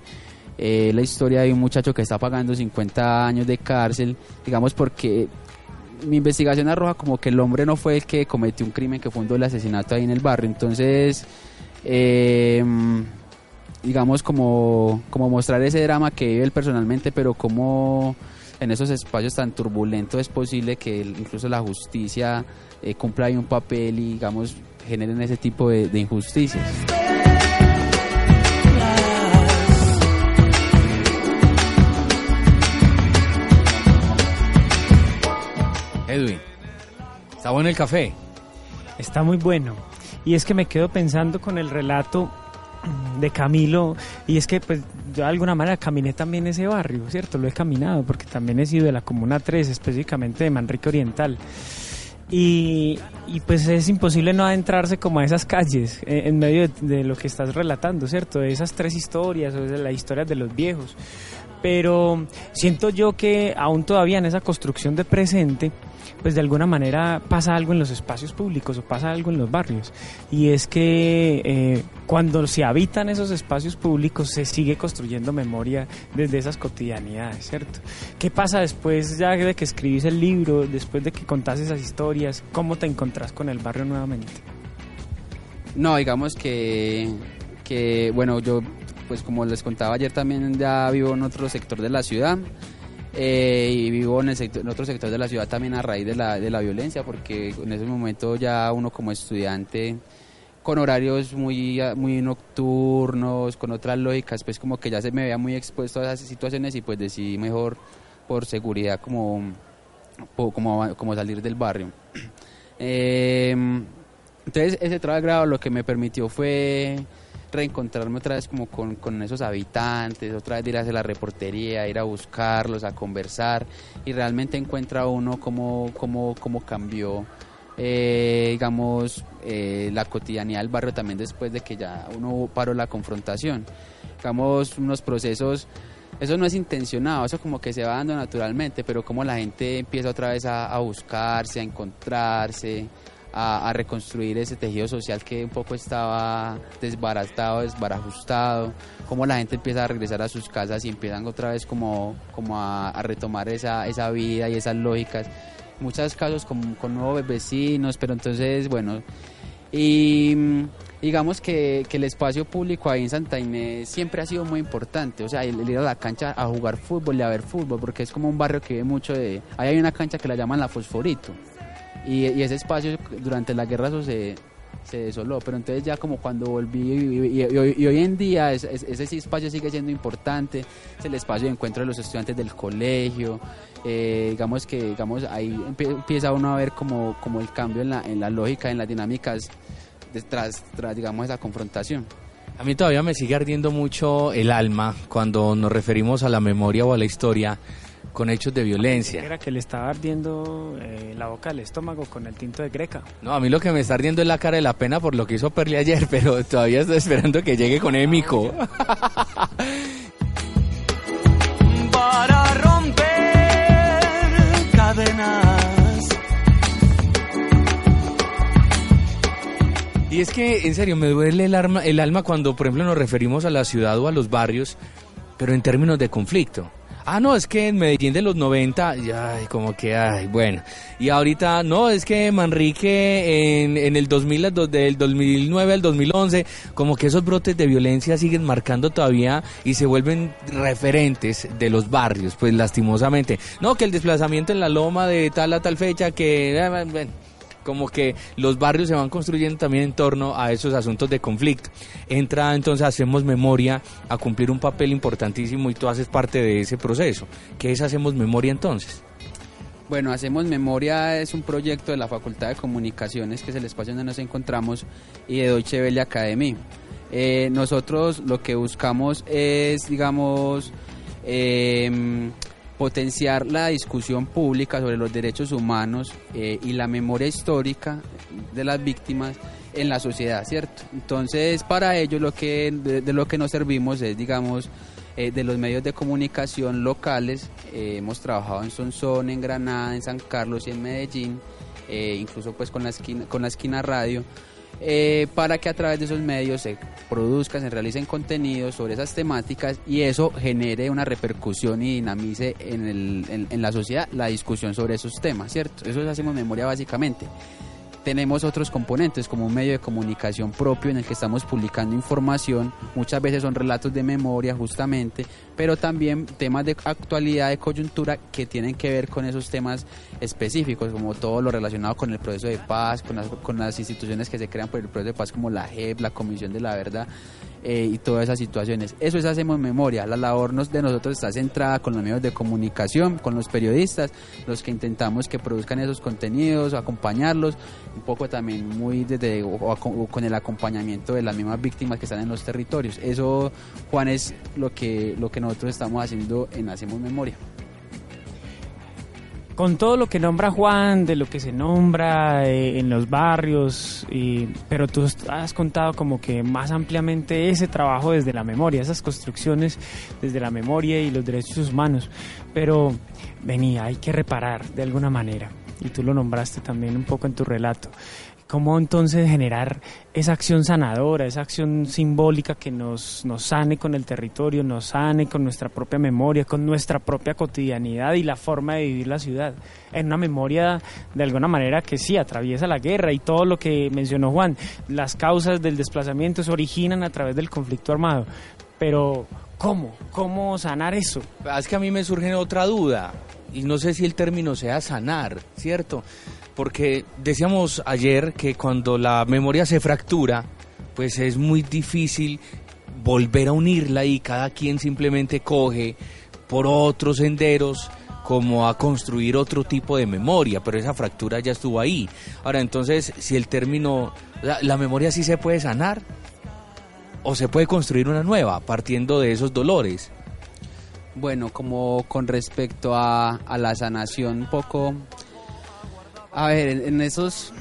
eh, la historia de un muchacho que está pagando 50 años de cárcel, digamos porque mi investigación arroja como que el hombre no fue el que cometió un crimen que fundó el asesinato ahí en el barrio, entonces eh, digamos como, como mostrar ese drama que vive él personalmente, pero como en esos espacios tan turbulentos es posible que incluso la justicia eh, cumpla ahí un papel y digamos generen ese tipo de, de injusticias. Edwin, ¿está bueno el café? Está muy bueno. Y es que me quedo pensando con el relato de Camilo, y es que pues yo de alguna manera caminé también ese barrio, ¿cierto? Lo he caminado porque también he sido de la Comuna 3, específicamente de Manrique Oriental. Y, y, pues es imposible no adentrarse como a esas calles eh, en medio de, de lo que estás relatando, ¿cierto? De esas tres historias, o de las historias de los viejos. Pero siento yo que aún todavía en esa construcción de presente, pues de alguna manera pasa algo en los espacios públicos o pasa algo en los barrios. Y es que eh, cuando se habitan esos espacios públicos se sigue construyendo memoria desde esas cotidianidades, ¿cierto? ¿Qué pasa después ya de que escribís el libro, después de que contás esas historias? ¿Cómo te encontrás con el barrio nuevamente? No, digamos que, que, bueno, yo, pues como les contaba ayer, también ya vivo en otro sector de la ciudad. Eh, y vivo en, el sector, en otro sector de la ciudad también a raíz de la, de la violencia, porque en ese momento ya uno como estudiante con horarios muy, muy nocturnos, con otras lógicas, pues como que ya se me veía muy expuesto a esas situaciones y pues decidí mejor por seguridad como, como, como salir del barrio. Eh, entonces ese trabajo lo que me permitió fue reencontrarme otra vez como con, con, esos habitantes, otra vez ir a hacer la reportería, ir a buscarlos, a conversar y realmente encuentra uno cómo, cómo, cómo cambió, eh, digamos, eh, la cotidianidad del barrio también después de que ya uno paró la confrontación. Digamos, unos procesos, eso no es intencionado, eso como que se va dando naturalmente, pero como la gente empieza otra vez a buscarse, a encontrarse, a, reconstruir ese tejido social que un poco estaba desbaratado, desbarajustado, cómo la gente empieza a regresar a sus casas y empiezan otra vez como, como a, retomar esa, esa vida y esas lógicas. Muchos casos con, con nuevos vecinos, pero entonces, bueno, y digamos que, que, el espacio público ahí en Santa Inés siempre ha sido muy importante, o sea, el, ir a la cancha a jugar fútbol y a ver fútbol, porque es como un barrio que ve mucho de... Ahí hay una cancha que la llaman la Fosforito, y, ese espacio durante la guerra se, se desoló, pero entonces ya como cuando volví y, hoy, en día ese espacio sigue siendo importante, es el espacio de encuentro de los estudiantes del colegio, eh, digamos que digamos ahí empieza uno a ver como, como el cambio en la, en la lógica, en las dinámicas tras, tras digamos esa confrontación. A mí todavía me sigue ardiendo mucho el alma cuando nos referimos a la memoria o a la historia con hechos de violencia. Era que le estaba ardiendo eh, la boca del estómago con el tinto de Greca. No, a mí lo que me está ardiendo es la cara de la pena por lo que hizo Perli ayer, pero todavía estoy esperando que llegue con Émico. Para romper cadenas. Y es que, en serio, me duele el, alma, el alma cuando, por ejemplo, nos referimos a la ciudad o a los barrios, pero en términos de conflicto. Ah, no, es que en Medellín de los 90, ya, como que, ay, bueno. Y ahorita, no, es que Manrique en, en el 2000, del 2009 al 2011, como que esos brotes de violencia siguen marcando todavía y se vuelven referentes de los barrios, pues lastimosamente. No, que el desplazamiento en la loma de tal a tal fecha, que, ah, como que los barrios se van construyendo también en torno a esos asuntos de conflicto. Entra entonces, hacemos memoria a cumplir un papel importantísimo y tú haces parte de ese proceso. ¿Qué es Hacemos Memoria entonces? Bueno, Hacemos Memoria es un proyecto de la Facultad de Comunicaciones, que es el espacio donde nos encontramos, y de Deutsche Welle Academy. Eh, nosotros lo que buscamos es, digamos, eh, potenciar la discusión pública sobre los derechos humanos eh, y la memoria histórica de las víctimas en la sociedad, ¿cierto? Entonces, para ello lo que de, lo que nos servimos es, digamos, eh, de los medios de comunicación locales. Eh, hemos trabajado en Sonsón, en Granada, en San Carlos y en Medellín, incluso pues con la esquina, con la esquina radio. Eh, para que a través de esos medios se produzcan, se realicen contenidos sobre esas temáticas y eso genere una repercusión y dinamice en, el, en la sociedad la discusión sobre esos temas, ¿cierto? Eso es hacemos memoria básicamente tenemos otros componentes como un medio de comunicación propio en el que estamos publicando información, muchas veces son relatos de memoria justamente, pero también temas de actualidad, de coyuntura que tienen que ver con esos temas específicos, como todo lo relacionado con el proceso de paz, con las, con las instituciones que se crean por el proceso de paz como la JEP, la Comisión de la Verdad, eh, y todas esas situaciones. Eso es Hacemos Memoria. La labor de nosotros está centrada con los medios de comunicación, con los periodistas, los que intentamos que produzcan esos contenidos, acompañarlos, un poco también muy desde con el acompañamiento de las mismas víctimas que están en los territorios. Eso, Juan, es lo que, lo que nosotros estamos haciendo en Hacemos Memoria. con todo lo que nombra Juan, de lo que se nombra eh, en los barrios, pero tú has contado como que más ampliamente ese trabajo desde la memoria, esas construcciones desde la memoria y los derechos humanos. Pero venía, hay que reparar de alguna manera, y tú lo nombraste también un poco en tu relato. ¿Cómo entonces generar esa acción sanadora, esa acción simbólica que nos, nos sane con el territorio, nos sane con nuestra propia memoria, con nuestra propia cotidianidad y la forma de vivir la ciudad? En una memoria de alguna manera que sí atraviesa la guerra y todo lo que mencionó Juan, las causas del desplazamiento se originan a través del conflicto armado. Pero, ¿cómo? ¿Cómo sanar eso? Es que a mí me surge otra duda y no sé si el término sea sanar, ¿cierto? porque decíamos ayer que cuando la memoria se fractura, pues es muy difícil volver a unirla y cada quien simplemente coge por otros senderos como a construir otro tipo de memoria, pero esa fractura ya estuvo ahí. Ahora, entonces, si el término, la, memoria sí se puede sanar o se puede construir una nueva partiendo de esos dolores. Bueno, como con respecto a, la sanación, un poco a ver, en, esos,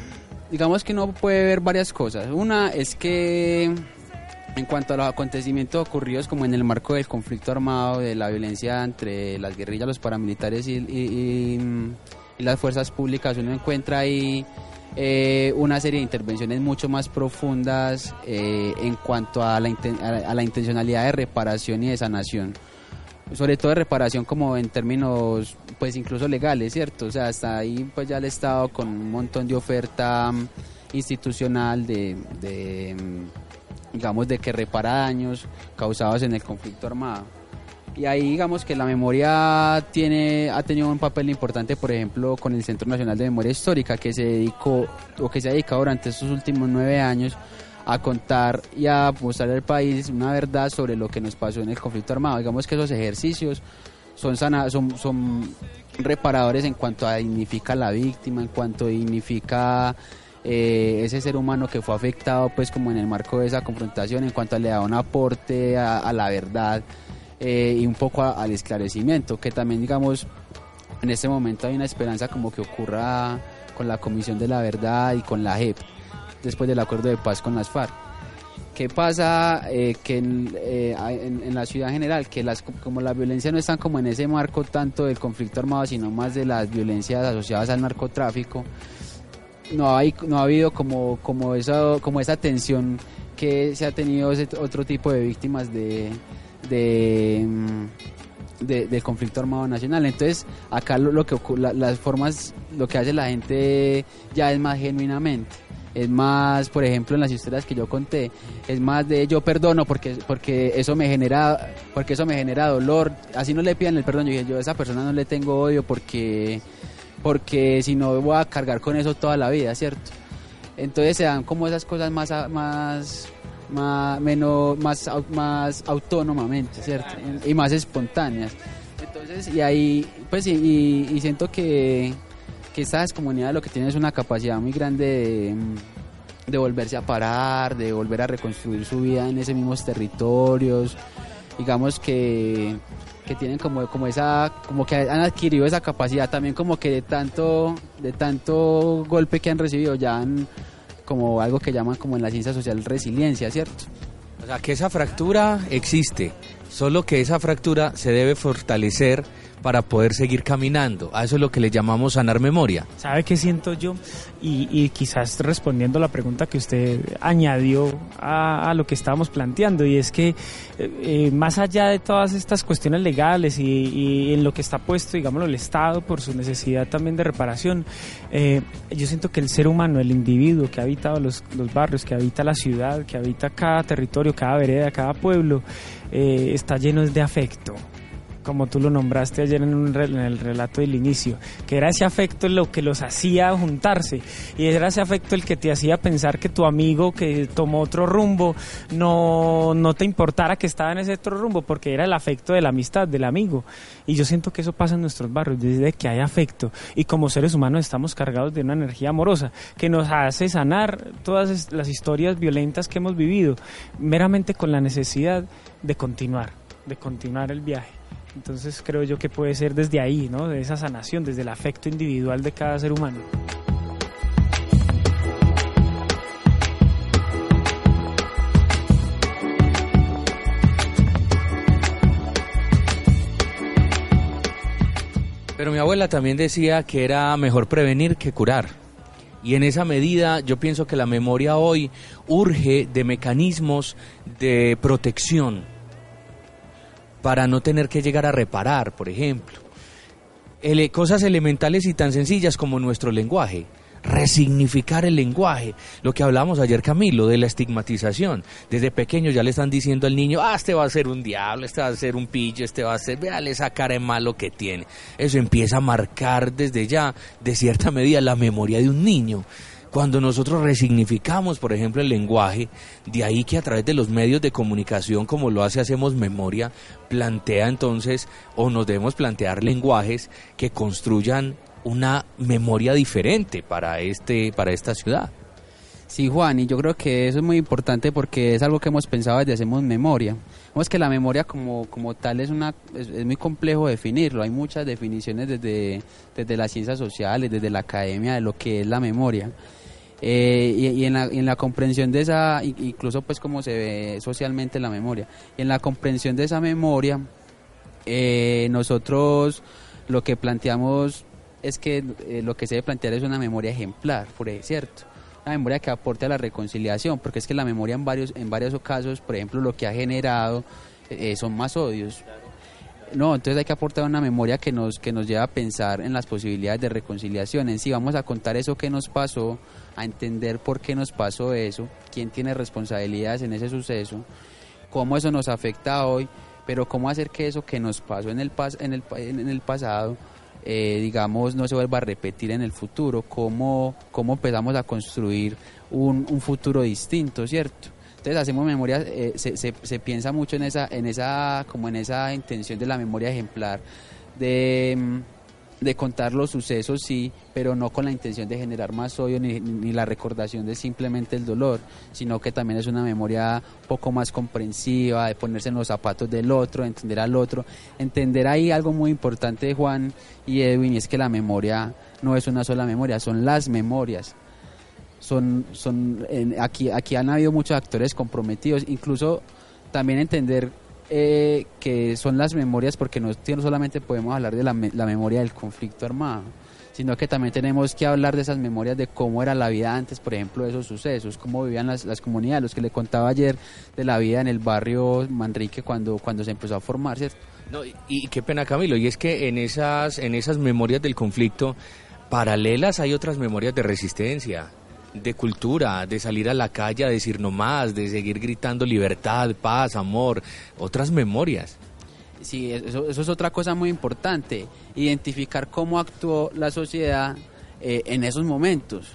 digamos que uno puede ver varias cosas. Una es que en cuanto a los acontecimientos ocurridos como en el marco del conflicto armado, de la violencia entre las guerrillas, los paramilitares y, las fuerzas públicas, uno encuentra ahí eh, una serie de intervenciones mucho más profundas eh, en cuanto a la, a la intencionalidad de reparación y de sanación sobre todo de reparación como en términos pues incluso legales, ¿cierto? O sea, hasta ahí pues ya el Estado con un montón de oferta mm, institucional de, mm, digamos de que repara daños causados en el conflicto armado. Y ahí digamos que la memoria tiene ha tenido un papel importante, por ejemplo, con el Centro Nacional de Memoria Histórica que se dedicó o que se ha dedicado durante estos últimos nueve años a contar y a mostrar al país una verdad sobre lo que nos pasó en el conflicto armado. Digamos que esos ejercicios son, son, son reparadores en cuanto a dignifica la víctima, en cuanto dignifica eh, ese ser humano que fue afectado pues como en el marco de esa confrontación, en cuanto a le da un aporte a, la verdad eh, y un poco al esclarecimiento, que también digamos en este momento hay una esperanza como que ocurra con la Comisión de la Verdad y con la JEP después del acuerdo de paz con las FARC. ¿Qué pasa eh, que eh, en, la ciudad general? Que las, como la violencia no está como en ese marco tanto del conflicto armado, sino más de las violencias asociadas al narcotráfico, no, hay, no ha habido como, como, esa, como esa tensión que se ha tenido ese otro tipo de víctimas de, de, mm, del conflicto armado nacional. Entonces, acá lo, que las formas, lo que hace la gente ya es más genuinamente es más, por ejemplo, en las historias que yo conté, es más de yo perdono porque porque eso me genera porque eso me genera dolor, así no le pidan el perdón, yo dije, yo a esa persona no le tengo odio porque porque si no voy a cargar con eso toda la vida, ¿cierto? Entonces se dan como esas cosas más más más menos más más autónomamente, ¿cierto? Y más espontáneas. Entonces, y ahí pues y, y siento que que estas comunidades lo que tienen es una capacidad muy grande de, volverse a parar, de volver a reconstruir su vida en esos mismos territorios. Digamos que, que tienen como, como esa, como que han adquirido esa capacidad también como que de tanto, de tanto golpe que han recibido ya han como algo que llaman como en la ciencia social resiliencia, ¿cierto? O sea, que esa fractura existe, solo que esa fractura se debe fortalecer para poder seguir caminando. A eso es lo que le llamamos sanar memoria. ¿Sabe qué siento yo? Y, quizás respondiendo a la pregunta que usted añadió a, lo que estábamos planteando, y es que eh, eh, más allá de todas estas cuestiones legales y, en lo que está puesto, digámoslo, el Estado por su necesidad también de reparación, eh, yo siento que el ser humano, el individuo que ha habitado los, los barrios, que habita la ciudad, que habita cada territorio, cada vereda, cada pueblo, está lleno de afecto como tú lo nombraste ayer en, el relato del inicio, que era ese afecto lo que los hacía juntarse y era ese afecto el que te hacía pensar que tu amigo que tomó otro rumbo no, no te importara que estaba en ese otro rumbo porque era el afecto de la amistad, del amigo. Y yo siento que eso pasa en nuestros barrios, desde que hay afecto y como seres humanos estamos cargados de una energía amorosa que nos hace sanar todas las historias violentas que hemos vivido meramente con la necesidad de continuar, de continuar el viaje. Entonces creo yo que puede ser desde ahí, ¿no? De esa sanación, desde el afecto individual de cada ser humano. Pero mi abuela también decía que era mejor prevenir que curar. Y en esa medida yo pienso que la memoria hoy urge de mecanismos de protección para no tener que llegar a reparar, por ejemplo. Ele- cosas elementales y tan sencillas como nuestro lenguaje. Resignificar el lenguaje. Lo que hablamos ayer, Camilo, de la estigmatización. Desde pequeño ya le están diciendo al niño, ah, este va a ser un diablo, este va a ser un pillo, este va a ser, véale esa cara de malo que tiene. Eso empieza a marcar desde ya, de cierta medida, la memoria de un niño. Cuando nosotros resignificamos, por ejemplo, el lenguaje, de ahí que a través de los medios de comunicación, como lo hace Hacemos Memoria, plantea entonces, o nos debemos plantear lenguajes que construyan una memoria diferente para, este, para esta ciudad. Sí, Juan, y yo creo que eso es muy importante porque es algo que hemos pensado desde Hacemos Memoria. Vemos que la memoria como, como tal es, una, es, es muy complejo definirlo. Hay muchas definiciones desde, desde las ciencias sociales, desde la academia, de lo que es la memoria. Eh, y, y en, la, y en la comprensión de esa, incluso pues como se ve socialmente la memoria, y en la comprensión de esa memoria, eh, nosotros lo que planteamos es que eh, lo que se debe plantear es una memoria ejemplar, por ahí, ¿cierto? Una memoria que aporte a la reconciliación, porque es que la memoria en varios, en varios casos, por ejemplo, lo que ha generado eh, son más odios. No, entonces hay que aportar una memoria que nos, que nos lleva a pensar en las posibilidades de reconciliación. En sí, vamos a contar eso que nos pasó, a entender por qué nos pasó eso, quién tiene responsabilidades en ese suceso, cómo eso nos afecta hoy, pero cómo hacer que eso que nos pasó en el, pas- en el, en el pasado, eh, digamos, no se vuelva a repetir en el futuro, cómo, cómo empezamos a construir un, un futuro distinto, ¿cierto? Entonces hacemos memoria, eh, se, se, piensa mucho en esa, en esa, como en esa intención de la memoria ejemplar, de, mm, de contar los sucesos, sí, pero no con la intención de generar más odio ni, ni la recordación de simplemente el dolor, sino que también es una memoria un poco más comprensiva, de ponerse en los zapatos del otro, de entender al otro, entender ahí algo muy importante Juan y Edwin, y es que la memoria no es una sola memoria, son las memorias son, son aquí, aquí han habido muchos actores comprometidos, incluso también entender eh, que son las memorias, porque no, no solamente podemos hablar de la, la memoria del conflicto armado, sino que también tenemos que hablar de esas memorias de cómo era la vida antes, por ejemplo, de esos sucesos, cómo vivían las, las comunidades, los que le contaba ayer de la vida en el barrio Manrique cuando, cuando se empezó a formar, ¿cierto? No, y, y qué pena Camilo, y es que en esas, en esas memorias del conflicto paralelas hay otras memorias de resistencia, de cultura, de salir a la calle a decir no más, de seguir gritando libertad, paz, amor, otras memorias. Sí, eso, eso es otra cosa muy importante, identificar cómo actuó la sociedad eh, en esos momentos,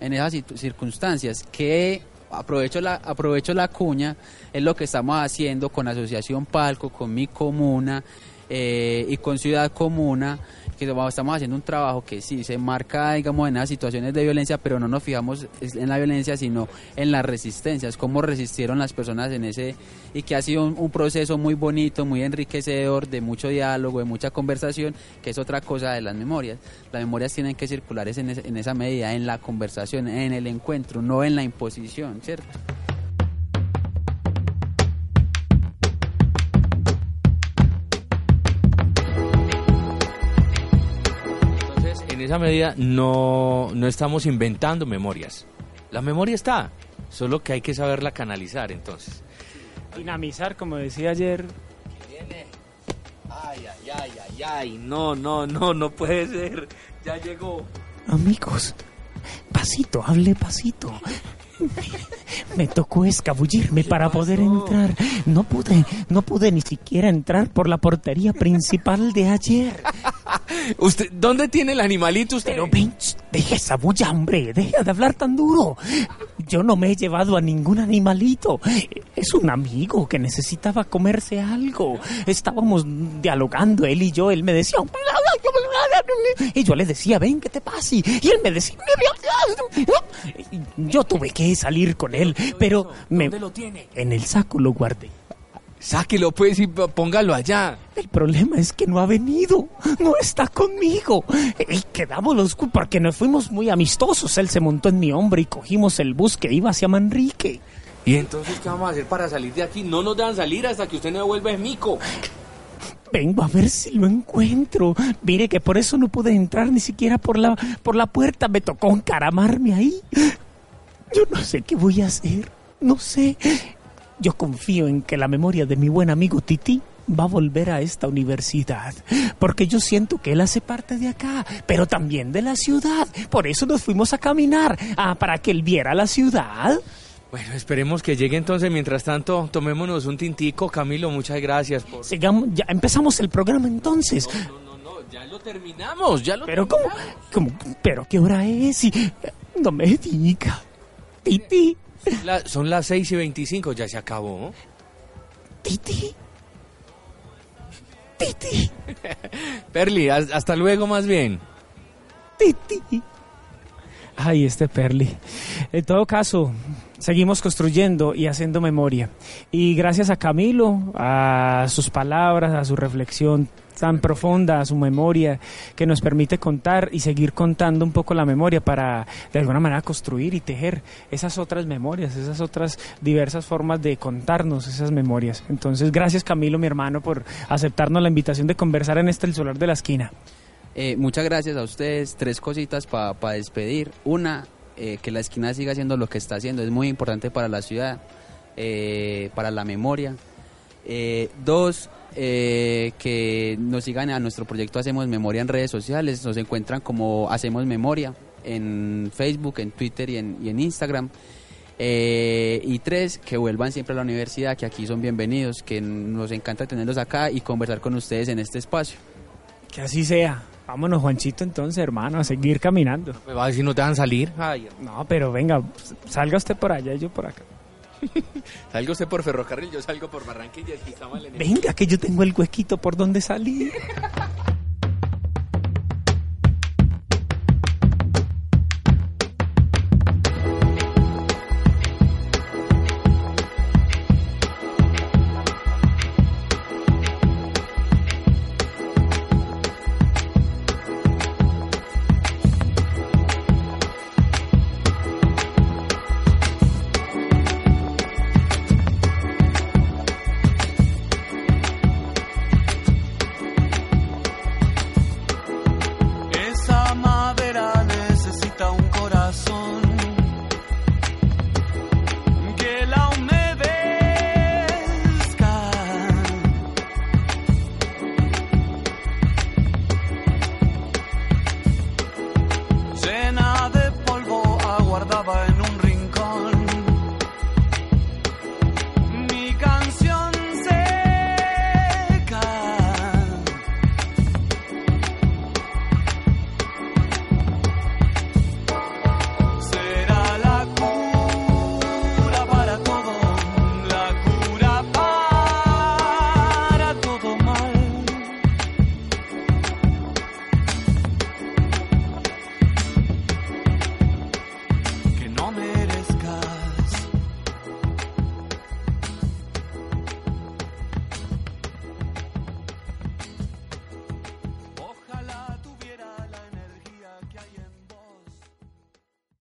en esas circunstancias, que aprovecho la, aprovecho la cuña, es lo que estamos haciendo con Asociación Palco, con mi comuna eh, y con Ciudad Comuna, que estamos haciendo un trabajo que sí se marca, digamos, en las situaciones de violencia, pero no nos fijamos en la violencia, sino en las resistencias, cómo resistieron las personas en ese, y que ha sido un, proceso muy bonito, muy enriquecedor, de mucho diálogo, de mucha conversación, que es otra cosa de las memorias. Las memorias tienen que circular es en esa medida, en la conversación, en el encuentro, no en la imposición, ¿cierto? Esa medida no, no estamos inventando memorias. La memoria está, solo que hay que saberla canalizar entonces. Dinamizar, como decía ayer. Ay, ay, ay, ay, ay, no, no, no, no puede ser. Ya llegó. Amigos, pasito, hable pasito. Me tocó escabullirme para poder entrar. No pude, no pude ni siquiera entrar por la portería principal de ayer. ¿Usted dónde tiene el animalito usted? Pero ven, ch, deja esa bulla, hombre, deja de hablar tan duro. Yo no me he llevado a ningún animalito. Es un amigo que necesitaba comerse algo. Estábamos dialogando él y yo. Él me decía... Y yo le decía, ven, ¿qué te pasa? Y él me decía... Yo tuve que salir con él, pero... me- ¿Dónde lo tiene? En el saco lo guardé. Sáquelo pues y póngalo allá. El problema es que no ha venido, no está conmigo. Y quedamos los porque nos fuimos muy amistosos. Él se montó en mi hombro y cogimos el bus que iba hacia Manrique. ¿Y entonces qué vamos a hacer para salir de aquí? No nos dejan salir hasta que usted no devuelva el mico. Vengo a ver si lo encuentro. Mire que por eso no pude entrar ni siquiera por la, por la puerta. Me tocó encaramarme ahí. Yo no sé qué voy a hacer. No sé. Yo confío en que la memoria de mi buen amigo Titi va a volver a esta universidad. Porque yo siento que él hace parte de acá, pero también de la ciudad. Por eso nos fuimos a caminar. Ah, para que él viera la ciudad. Bueno, esperemos que llegue entonces. Mientras tanto, tomémonos un tintico. Camilo, muchas gracias por... Sigamos, ya empezamos el programa entonces. Ya lo terminamos, ya lo Pero ¿cómo? ¿Cómo? ¿Pero qué hora es? Y, no me diga. Titi, La- son las 6 y 25, ya se acabó. Titi. Titi. Perli, has- hasta luego más bien. Titi. Ay, este Perli. En todo caso, seguimos construyendo y haciendo memoria. Y gracias a Camilo, a sus palabras, a su reflexión tan profunda, a su memoria, que nos permite contar y seguir contando un poco la memoria para de alguna manera construir y tejer esas otras memorias, esas otras diversas formas de contarnos esas memorias. Entonces, gracias Camilo, mi hermano, por aceptarnos la invitación de conversar en este El Solar de la Esquina. Eh, muchas gracias a ustedes. Tres cositas para despedir. Una, eh, que la esquina siga haciendo lo que está haciendo. Es muy importante para la ciudad, eh, para la memoria. Eh, dos, eh, que nos sigan a nuestro proyecto Hacemos Memoria en redes sociales. Nos encuentran como Hacemos Memoria en Facebook, en Twitter y en, y en Instagram. Eh, y tres, que vuelvan siempre a la universidad, que aquí son bienvenidos, que nos encanta tenerlos acá y conversar con ustedes en este espacio. Que así sea. Vámonos, Juanchito, entonces, hermano, a seguir caminando. Me va a decir no te dejan salir. Ay, No, pero venga, salga usted por allá y yo por acá. salga usted por ferrocarril, yo salgo por Barranquilla. Aquí está mal en el- Venga, que yo tengo el huequito por donde salir.